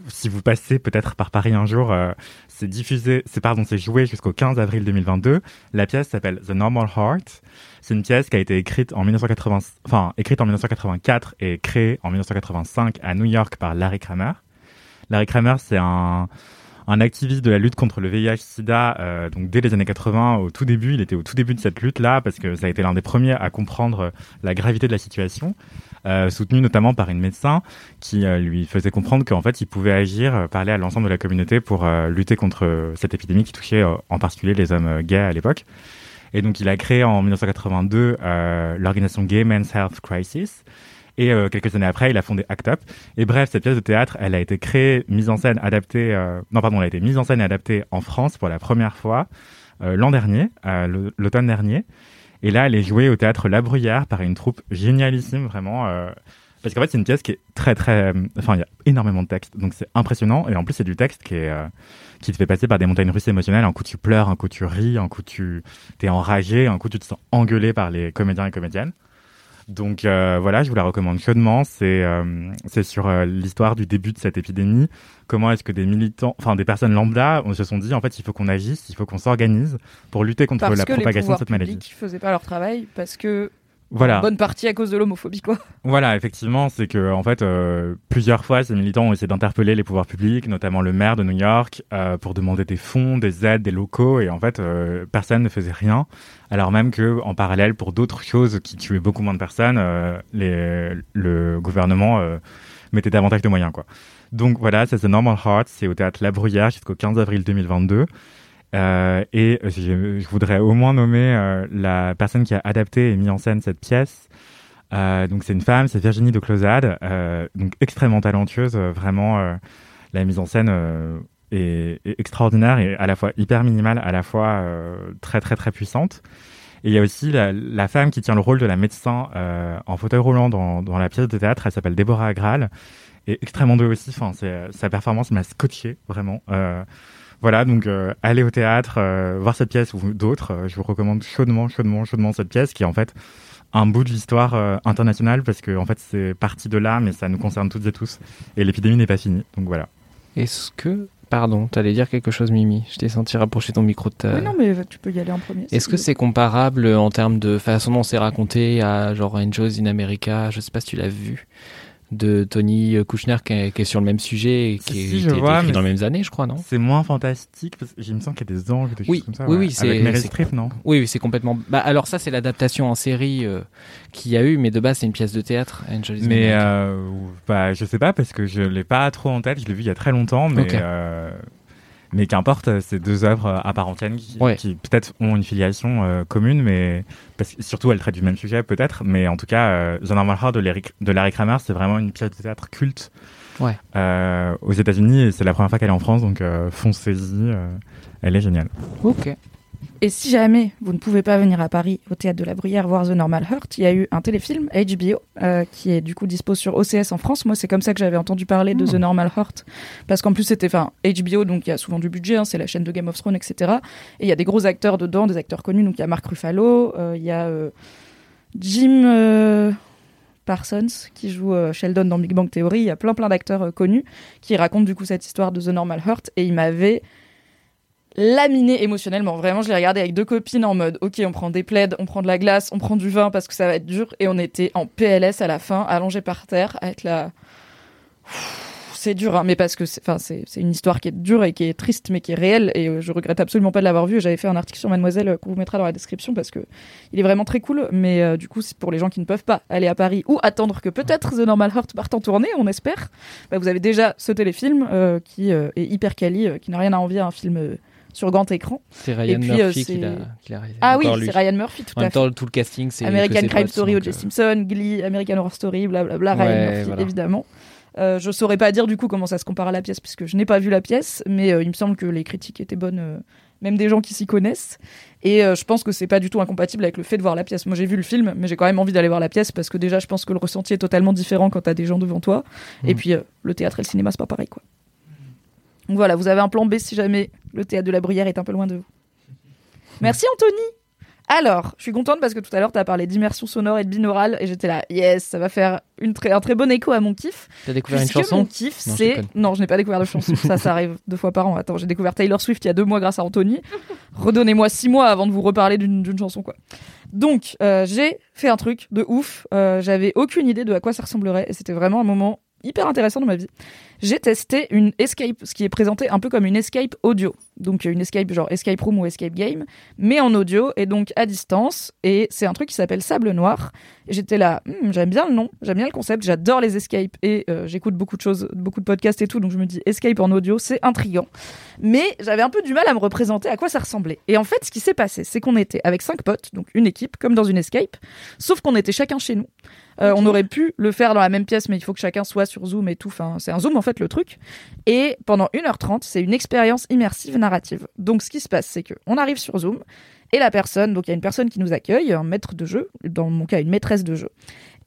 si vous passez peut-être par Paris un jour, euh, c'est diffusé, c'est pardon, c'est joué jusqu'au 15 avril 2022. La pièce s'appelle The Normal Heart. C'est une pièce qui a été écrite en 1980, enfin écrite en 1984 et créée en 1985 à New York par Larry Kramer. Larry Kramer, c'est un un activiste de la lutte contre le VIH/SIDA, euh, donc dès les années 80, au tout début, il était au tout début de cette lutte-là, parce que ça a été l'un des premiers à comprendre euh, la gravité de la situation, euh, soutenu notamment par une médecin qui lui faisait comprendre qu'en fait, il pouvait agir, parler à l'ensemble de la communauté pour lutter contre cette épidémie qui touchait en particulier les hommes gays à l'époque. Et donc, il a créé en 1982 euh, l'organisation Gay Men's Health Crisis. Et euh, quelques années après, il a fondé ACT UP. Et bref, cette pièce de théâtre, elle a été créée, mise en scène, adaptée. euh, non, pardon, elle a été mise en scène et adaptée en France pour la première fois euh, l'an dernier, l'automne dernier. Et là, elle est jouée au théâtre La Bruyère par une troupe génialissime, vraiment. parce qu'en fait, c'est une pièce qui est très, très. Enfin, il y a énormément de texte, donc c'est impressionnant. Et en plus, c'est du texte qui est. qui te fait passer par des montagnes russes émotionnelles. Un coup tu pleures, un coup tu ris, un coup tu t'es enragé, un coup tu te sens engueulé par les comédiens et comédiennes. Donc euh, voilà, je vous la recommande chaudement. C'est euh, c'est sur euh, l'histoire du début de cette épidémie. Comment est-ce que des militants, enfin des personnes lambda, on se sont dit en fait il faut qu'on agisse, il faut qu'on s'organise pour lutter contre Parce la que les propagation de cette maladie. publics faisaient pas leur travail, parce que. Voilà. Bonne partie à cause de l'homophobie, quoi. Voilà, effectivement, c'est que en fait, euh, plusieurs fois, ces militants ont essayé d'interpeller les pouvoirs publics, notamment le maire de New York, euh, pour demander des fonds, des aides, des locaux, et en fait, euh, personne ne faisait rien. Alors même que, en parallèle, pour d'autres choses qui tuaient beaucoup moins de personnes, euh, les, le gouvernement euh, mettait davantage de moyens, quoi. Donc voilà, c'est The Normal Heart, c'est au théâtre La Bruyère jusqu'au 15 avril 2022. Euh, et je, je voudrais au moins nommer euh, la personne qui a adapté et mis en scène cette pièce. Euh, donc c'est une femme, c'est Virginie de Closade, euh, donc extrêmement talentueuse, euh, vraiment euh, la mise en scène euh, est, extraordinaire et à la fois hyper minimale, à la fois euh, très très très puissante. Et il y a aussi la, femme qui tient le rôle de la médecin euh, en fauteuil roulant dans, la pièce de théâtre. Elle s'appelle Déborah Agral. Et extrêmement douée aussi. Enfin, sa performance m'a scotché vraiment. Voilà, donc euh, aller au théâtre, euh, voir cette pièce ou d'autres. euh, je vous recommande chaudement, chaudement, chaudement cette pièce qui est en fait un bout de l'histoire euh, internationale parce que en fait c'est parti de là, mais ça nous concerne toutes et tous. Et l'épidémie n'est pas finie. Donc voilà. Est-ce que. Pardon, t'allais dire quelque chose, Mimi? Je t'ai senti rapprocher ton micro de ta. Oui, non, mais tu peux y aller en premier. Est-ce que c'est comparable en termes de façon dont c'est raconté à genre Angels in America? Je sais pas si tu l'as vu de Tony Kushner qui est, qui est sur le même sujet et qui, Si, est- si, qui vois, écrit dans les mêmes années, je crois, non? C'est moins fantastique parce que il me semble qu'il y a des anges, des Oui, choses comme ça. oui, ouais. oui, c'est Meryl Streep, non? Oui, oui, c'est complètement. Bah alors ça, c'est l'adaptation en série euh, qu'il y a eu, mais de base, c'est une pièce de théâtre. Mais euh, bah, je sais pas parce que je l'ai pas trop en tête. Je l'ai vu il y a très longtemps, mais euh, mais qu'importe, c'est deux œuvres à part entière qui, Ouais. qui peut-être ont une filiation euh, commune, mais parce que surtout elles traitent du même sujet peut-être. Mais en tout cas, euh, The Normal Heart de Larry, de Larry Kramer, c'est vraiment une pièce de théâtre culte Ouais. euh, aux États-Unis et c'est la première fois qu'elle est en France, donc euh, foncez-y. euh, elle est géniale. Ok. Et si jamais vous ne pouvez pas venir à Paris au théâtre de la Bruyère voir The Normal Heart, il y a eu un téléfilm HBO euh, qui est du coup dispo sur OCS en France. Moi, c'est comme ça que j'avais entendu parler de Hmm. The Normal Heart parce qu'en plus c'était, enfin, HBO donc il y a souvent du budget, hein, c'est la chaîne de Game of Thrones, etc. Et il y a des gros acteurs dedans, des acteurs connus. Donc il y a Mark Ruffalo, euh, il y a euh, Jim Parsons qui joue euh, Sheldon dans Big Bang Theory. Il y a plein plein d'acteurs euh, connus qui racontent du coup cette histoire de The Normal Heart et il m'avait laminé émotionnellement. Vraiment, je l'ai regardé avec deux copines en mode ok, on prend des plaids, on prend de la glace, on prend du vin parce que ça va être dur. Et on était en PLS à la fin, allongés par terre, à être là. C'est dur, hein, mais parce que c'est, une histoire qui est dure et qui est triste, mais qui est réelle. Et euh, je regrette absolument pas de l'avoir vu. Et J'avais fait un article sur Mademoiselle euh, qu'on vous mettra dans la description parce que il est vraiment très cool. Mais euh, du coup, c'est pour les gens qui ne peuvent pas aller à Paris ou attendre que peut-être The Normal Heart parte en tournée, on espère, bah, vous avez déjà ce téléfilm euh, qui est hyper quali, qui n'a rien à envier à un film sur grand écran. C'est Ryan Et puis, euh, Murphy qui l'a qui l'a réalisé. Ah oui, c'est Ryan Murphy, tout En à même fait. temps, tout le casting, c'est. American Crime Story, O.J. euh, Simpson, Glee, American Horror Story, blablabla, Ryan Ouais, Murphy, voilà. évidemment. Euh, je saurais pas dire du coup comment ça se compare à la pièce puisque je n'ai pas vu la pièce, mais euh, il me semble que les critiques étaient bonnes, euh, même des gens qui s'y connaissent. Et euh, je pense que c'est pas du tout incompatible avec le fait de voir la pièce. Moi j'ai vu le film, mais j'ai quand même envie d'aller voir la pièce parce que déjà je pense que le ressenti est totalement différent quand t'as des gens devant toi. Et Mhm. puis euh, le théâtre et le cinéma c'est pas pareil quoi. Donc voilà, vous avez un plan B si jamais le théâtre de la Bruyère est un peu loin de vous. Merci Anthony. Alors, je suis contente parce que tout à l'heure, tu as parlé d'immersion sonore et de binaural et j'étais là, yes, ça va faire une un très bon écho à mon kiff. T'as découvert une chanson Mon kiff, c'est. Non, je n'ai pas découvert de chanson. ça, ça arrive deux fois par an. Attends, j'ai découvert Taylor Swift il y a deux mois grâce à Anthony. Redonnez-moi six mois avant de vous reparler d'une d'une chanson, quoi. Donc, euh, j'ai fait un truc de ouf. Euh, J'avais aucune idée de à quoi ça ressemblerait et c'était vraiment un moment hyper intéressant dans ma vie. J'ai testé une escape, ce qui est présenté un peu comme une escape audio. Donc une escape genre escape room ou escape game, mais en audio et donc à distance. Et c'est un truc qui s'appelle Sable Noir. J'étais là, Hmm, j'aime bien le nom, j'aime bien le concept, j'adore les escapes et euh, j'écoute beaucoup de choses, beaucoup de podcasts et tout. Donc je me dis escape en audio, c'est intriguant. Mais j'avais un peu du mal à me représenter à quoi ça ressemblait. Et en fait, ce qui s'est passé, c'est qu'on était avec cinq potes, donc une équipe, comme dans une escape, sauf qu'on était chacun chez nous. Euh, On aurait pu le faire dans la même pièce, mais il faut que chacun soit sur Zoom et tout. Enfin, c'est un Zoom en fait le truc. Et pendant 1h30, c'est une expérience immersive narrative. Donc ce qui se passe, c'est que on arrive sur Zoom et la personne, donc il y a une personne qui nous accueille, un maître de jeu, dans mon cas une maîtresse de jeu.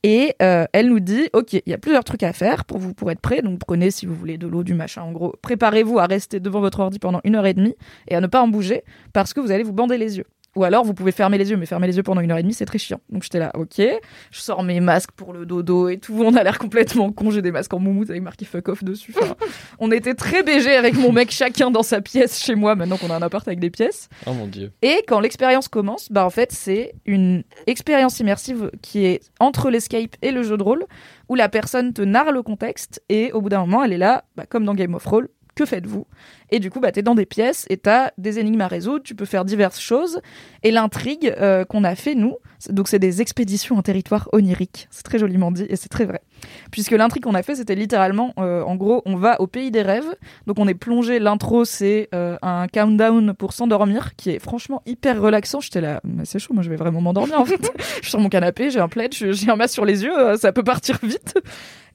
Et euh, elle nous dit, ok, il y a plusieurs trucs à faire pour vous pour être prêt. Donc prenez si vous voulez de l'eau, du machin. En gros, préparez-vous à rester devant votre ordi pendant une heure et demie et à ne pas en bouger parce que vous allez vous bander les yeux. Ou alors vous pouvez fermer les yeux, mais fermer les yeux pendant une heure et demie, c'est très chiant. Donc j'étais là, ok, je sors mes masques pour le dodo et tout. On a l'air complètement con. J'ai des masques en moumoute avec marqué fuck off dessus. Enfin, on était très BG avec mon mec, chacun dans sa pièce chez moi. Maintenant qu'on a un appart avec des pièces. Oh mon dieu. Et quand l'expérience commence, bah en fait c'est une expérience immersive qui est entre l'escape et le jeu de rôle, où la personne te narre le contexte et au bout d'un moment elle est là, bah, comme dans Game of Roll, que faites-vous? Et du coup bah t'es dans des pièces et t'as des énigmes à résoudre, tu peux faire diverses choses. Et l'intrigue euh, qu'on a fait nous, donc c'est des expéditions en territoire onirique, c'est très joliment dit et c'est très vrai. Puisque l'intrigue qu'on a fait c'était littéralement, euh, en gros on va au pays des rêves, donc on est plongé, l'intro c'est euh, un countdown pour s'endormir qui est franchement hyper relaxant. J'étais là, mais c'est chaud, moi je vais vraiment m'endormir en fait. je suis sur mon canapé, j'ai un plaid, j'ai un masque sur les yeux, euh, ça peut partir vite.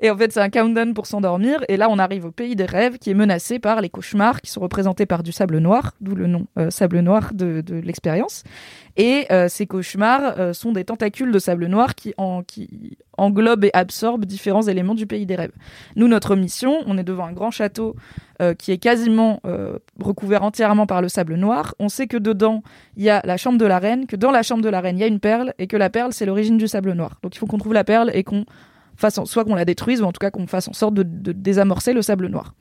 Et en fait c'est un countdown pour s'endormir. Et là on arrive au pays des rêves qui est menacé par les cauchemars qui sont représentés par du sable noir, d'où le nom sable noir de, l'expérience. Et ces cauchemars sont des tentacules de sable noir qui englobent et absorbent différents éléments du pays des rêves. Nous, notre mission, on est devant un grand château euh, qui est quasiment euh, recouvert entièrement par le sable noir. On sait que dedans, il y a la chambre de la reine, que dans la chambre de la reine, il y a une perle, et que la perle, c'est l'origine du sable noir. Donc il faut qu'on trouve la perle et qu'on fasse soit qu'on la détruise, ou en tout cas qu'on fasse en sorte de, de désamorcer le sable noir.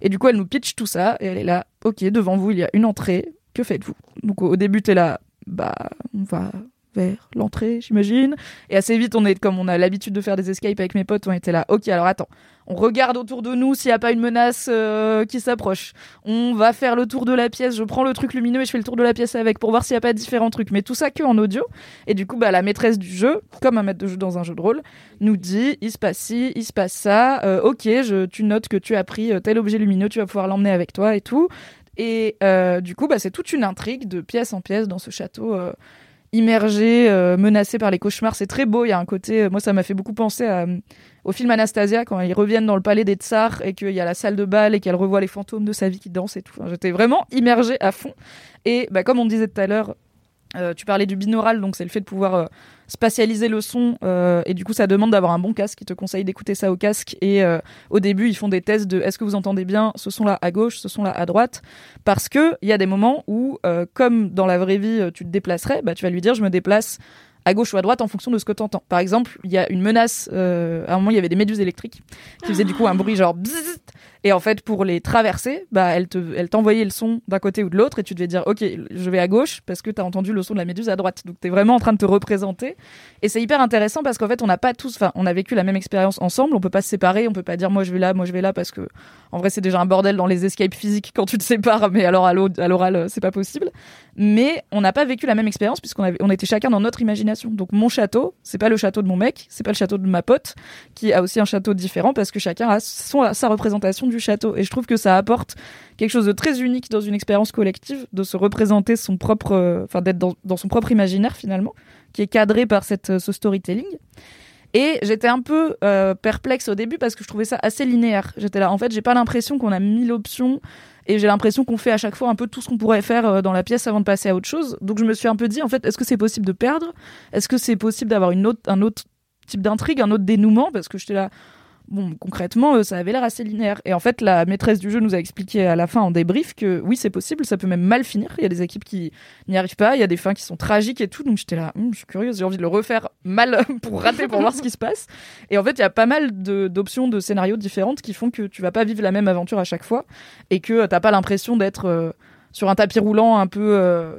Et du coup, elle nous pitch tout ça, et elle est là, ok, devant vous, il y a une entrée, que faites-vous? Donc au au début, t'es là, bah, on va l'entrée, j'imagine. Et assez vite, on est comme on a l'habitude de faire des escapes avec mes potes, on était là. Ok, alors attends, on regarde autour de nous s'il n'y a pas une menace euh, qui s'approche. On va faire le tour de la pièce. Je prends le truc lumineux et je fais le tour de la pièce avec pour voir s'il n'y a pas différents trucs. Mais tout ça que en audio. Et du coup, bah, la maîtresse du jeu, comme un maître de jeu dans un jeu de rôle, nous dit il se passe ci, il se passe ça. Euh, ok, je, tu notes que tu as pris euh, tel objet lumineux, tu vas pouvoir l'emmener avec toi et tout. Et du coup, bah, c'est toute une intrigue de pièce en pièce dans ce château. Immergé, euh, menacé par les cauchemars. C'est très beau. Il y a un côté, euh, moi, ça m'a fait beaucoup penser euh, au film Anastasia quand ils reviennent dans le palais des tsars et qu'il y a la salle de bal et qu'elle revoit les fantômes de sa vie qui dansent et tout. J'étais vraiment immergée à fond. Et bah, comme on disait tout à l'heure, euh, tu parlais du binaural, donc c'est le fait de pouvoir spatialiser le son euh, et du coup ça demande d'avoir un bon casque. Ils te conseillent d'écouter ça au casque et euh, au début ils font des tests de est-ce que vous entendez bien ce son là à gauche, ce son là à droite? Parce que il y a des moments où euh, comme dans la vraie vie tu te déplacerais, bah tu vas lui dire je me déplace à gauche ou à droite en fonction de ce que tu entends. Par exemple, il y a une menace, à un moment il y avait des méduses électriques qui faisaient du coup un bruit genre bzzzt, et en fait pour les traverser, bah elle te elle t'envoyait le son d'un côté ou de l'autre et tu devais dire OK, je vais à gauche parce que tu as entendu le son de la méduse à droite. Donc tu es vraiment en train de te représenter et c'est hyper intéressant parce qu'en fait on n'a pas tous enfin on a vécu la même expérience ensemble, on peut pas se séparer, on peut pas dire moi je vais là, moi je vais là parce que en vrai c'est déjà un bordel dans les escapes physiques quand tu te sépares mais alors à l'oral euh, c'est pas possible. Mais on n'a pas vécu la même expérience puisqu'on on était chacun dans notre imagination. Donc mon château, c'est pas le château de mon mec, c'est pas le château de ma pote qui a aussi un château différent parce que chacun a son, sa représentation du château. Et je trouve que ça apporte quelque chose de très unique dans une expérience collective, de se représenter son propre, euh, enfin d'être dans, son propre imaginaire finalement, qui est cadré par cette, euh, ce storytelling. Et j'étais un peu euh, perplexe au début parce que je trouvais ça assez linéaire. J'étais là, en fait, j'ai pas l'impression qu'on a mille options et j'ai l'impression qu'on fait à chaque fois un peu tout ce qu'on pourrait faire dans la pièce avant de passer à autre chose. Donc je me suis un peu dit, en fait, est-ce que c'est possible de perdre? Est-ce que c'est possible d'avoir une autre, un autre type d'intrigue, un autre dénouement? Parce que j'étais là, bon, concrètement, euh, ça avait l'air assez linéaire. Et en fait, la maîtresse du jeu nous a expliqué à la fin en débrief que oui, c'est possible, ça peut même mal finir. Il y a des équipes qui n'y arrivent pas, il y a des fins qui sont tragiques et tout. Donc j'étais là, Hum, je suis curieuse, j'ai envie de le refaire mal pour rater, pour voir ce qui se passe. Et en fait, il y a pas mal d'options de, scénarios différentes qui font que tu vas pas vivre la même aventure à chaque fois et que t'as pas l'impression d'être euh, sur un tapis roulant un peu. euh,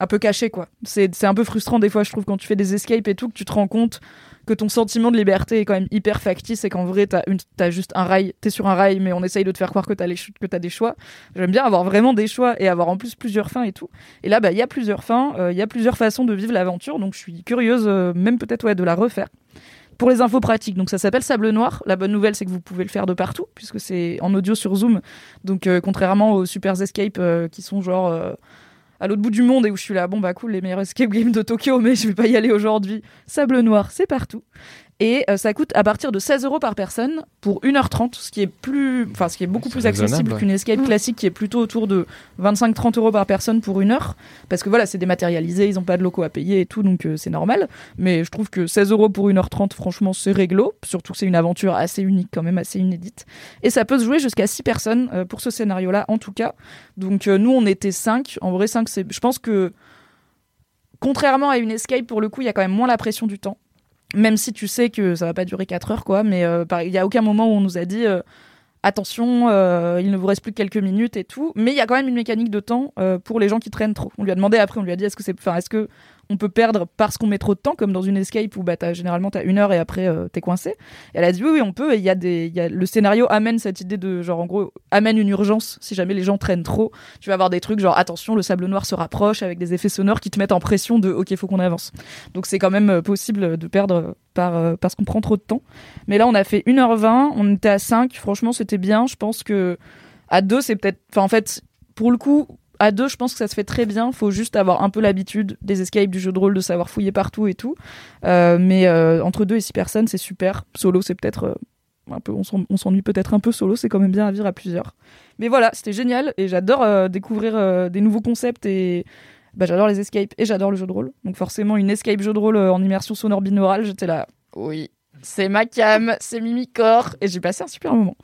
un peu caché quoi. C'est un peu frustrant des fois je trouve quand tu fais des escapes et tout que tu te rends compte que ton sentiment de liberté est quand même hyper factice et qu'en vrai t'as juste un rail t'es sur un rail mais on essaye de te faire croire que t'as les que t'as des choix j'aime bien avoir vraiment des choix et avoir en plus plusieurs fins et tout et là bah il y a plusieurs fins euh, il y a plusieurs façons de vivre l'aventure donc je suis curieuse euh, même peut-être ouais de la refaire pour les infos pratiques, donc ça s'appelle Sable Noir. La bonne nouvelle, c'est que vous pouvez le faire de partout, puisque c'est en audio sur Zoom. Donc, euh, contrairement aux Super Escape euh, qui sont genre à l'autre bout du monde et où je suis là, bon bah cool, les meilleurs escape games de Tokyo, mais je vais pas y aller aujourd'hui. Sable Noir, c'est partout. Et euh, ça coûte à partir de 16 euros par personne pour 1h30, ce qui est plus, enfin, ce qui est beaucoup plus accessible qu'une escape classique qui est plutôt autour de 25-30 euros par personne pour une heure. Parce que voilà, c'est dématérialisé, ils ont pas de locaux à payer et tout, donc euh, c'est normal. Mais je trouve que 16 euros pour 1h30, franchement, c'est réglo. Surtout que c'est une aventure assez unique, quand même, assez inédite. Et ça peut se jouer jusqu'à 6 personnes euh, pour ce scénario-là, en tout cas. Donc euh, nous, on était 5. En vrai, 5, c'est. Je pense que. Contrairement à une escape, pour le coup, il y a quand même moins la pression du temps. Même si tu sais que ça va pas durer 4 heures, quoi. Mais euh, il y a aucun moment où on nous a dit. euh, Attention, euh, il ne vous reste plus que quelques minutes et tout. Mais il y a quand même une mécanique de temps pour les gens qui traînent trop. On lui a demandé après, on lui a dit est-ce que c'est, enfin, est-ce que on peut perdre parce qu'on met trop de temps, comme dans une escape où bah, t'as, généralement t'as une heure et après euh, t'es coincé. Et elle a dit oui, oui, on peut. Et il y a des, y a, le scénario amène cette idée de genre en gros amène une urgence si jamais les gens traînent trop. Tu vas avoir des trucs genre attention, le sable noir se rapproche avec des effets sonores qui te mettent en pression de ok, faut qu'on avance. Donc c'est quand même euh, possible de perdre par euh, parce qu'on prend trop de temps. Mais là, on a fait 1h20, on était à 5. Franchement, c'était bien. Je pense que à 2, c'est peut-être. Enfin, en fait, pour le coup, à 2, je pense que ça se fait très bien. Faut juste avoir un peu l'habitude des escapes, du jeu de rôle, de savoir fouiller partout et tout. Euh, mais euh, entre 2 et 6 personnes, c'est super. Solo, c'est peut-être. euh, un peu, on s'en- on s'ennuie peut-être un peu solo, c'est quand même bien à vivre à plusieurs. Mais voilà, c'était génial et j'adore découvrir des nouveaux concepts et bah, j'adore les escapes et j'adore le jeu de rôle. Donc forcément, une escape jeu de rôle en immersion sonore binaurale, j'étais là, oui, c'est ma cam, c'est Mimicor et j'ai passé un super moment.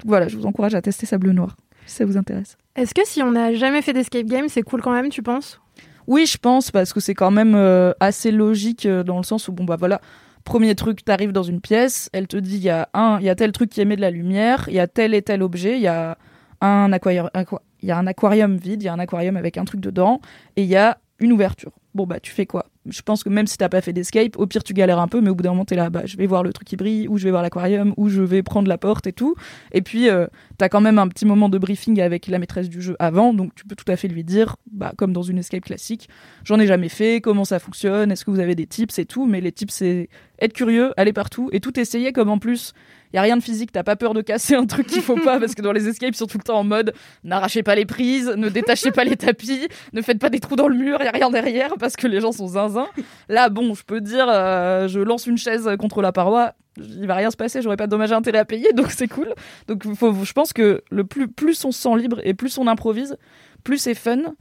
Donc voilà, je vous encourage à tester Sable Noir si ça vous intéresse. Est-ce que si on n'a jamais fait d'escape game, c'est cool quand même, tu penses? Oui, je pense, parce que c'est quand même euh, assez logique euh, dans le sens où, bon, bah voilà, premier truc, t'arrives dans une pièce, elle te dit, il y a un, il y a tel truc qui émet de la lumière, il y a tel et tel objet, il y a un aquarium, aqua- il y a un aquarium vide, il y a un aquarium avec un truc dedans, et il y a une ouverture. Bon, bah, tu fais quoi? Je pense que même si t'as pas fait d'escape, au pire, tu galères un peu, mais au bout d'un moment, t'es là, bah, je vais voir le truc qui brille, ou je vais voir l'aquarium, ou je vais prendre la porte et tout. Et puis, euh, t'as quand même un petit moment de briefing avec la maîtresse du jeu avant, donc tu peux tout à fait lui dire, bah, comme dans une escape classique, j'en ai jamais fait, comment ça fonctionne, est-ce que vous avez des tips et tout, mais les tips, c'est être curieux, aller partout, et tout essayer, comme en plus, il y a rien de physique, t'as pas peur de casser un truc qu'il faut pas, parce que dans les escapes, ils sont tout le temps en mode, n'arrachez pas les prises, ne détachez pas les tapis, ne faites pas des trous dans le mur, il y a rien derrière, parce que les gens sont zinzin. Là, bon, je peux dire, euh, je lance une chaise contre la paroi, il va rien se passer, j'aurai pas de dommages et intérêts à payer, donc c'est cool. Donc je pense que le plus, plus on se sent libre et plus on improvise, plus c'est fun.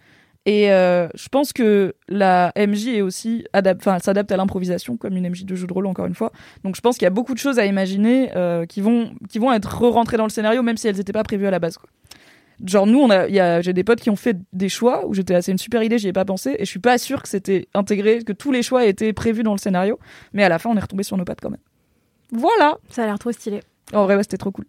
Et euh, je pense que la MJ est aussi enfin, s'adapte à l'improvisation comme une MJ de jeu de rôle encore une fois. Donc je pense qu'il y a beaucoup de choses à imaginer euh, qui vont qui vont être re-rentrées dans le scénario même si elles n'étaient pas prévues à la base. Quoi. Genre nous, on a, j'ai des potes qui ont fait des choix où j'étais, c'est une super idée, j'y ai pas pensé et je suis pas sûre que c'était intégré, que tous les choix étaient prévus dans le scénario. Mais à la fin, on est retombé sur nos pattes quand même. Voilà. Ça a l'air trop stylé. En vrai, ouais, c'était trop cool.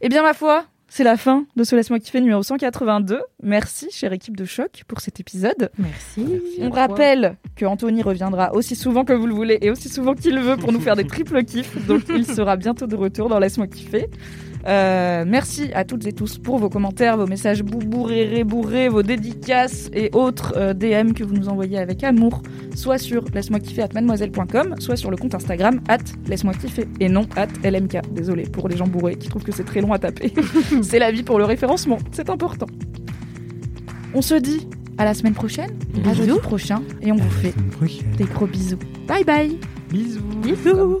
Eh bien, ma foi, c'est la fin de ce Laisse-moi kiffer numéro 182. Merci, chère équipe de choc, pour cet épisode. Merci. On rappelle que Anthony reviendra aussi souvent que vous le voulez et aussi souvent qu'il le veut pour nous faire des triples kiffs. Donc, il sera bientôt de retour dans Laisse-moi kiffer. Euh, merci à toutes et tous pour vos commentaires, vos messages bourrés, rébourrés, vos dédicaces et autres euh, DM que vous nous envoyez avec amour, soit sur laisse-moi kiffer at mademoiselle.com, soit sur le compte Instagram at laisse-moi kiffer et non at LMK. Désolé pour les gens bourrés qui trouvent que c'est très long à taper. c'est la vie pour le référencement, c'est important. On se dit à la semaine prochaine, à jeudi prochain, et on vous fait des gros bisous. Bye bye Bisous Bisous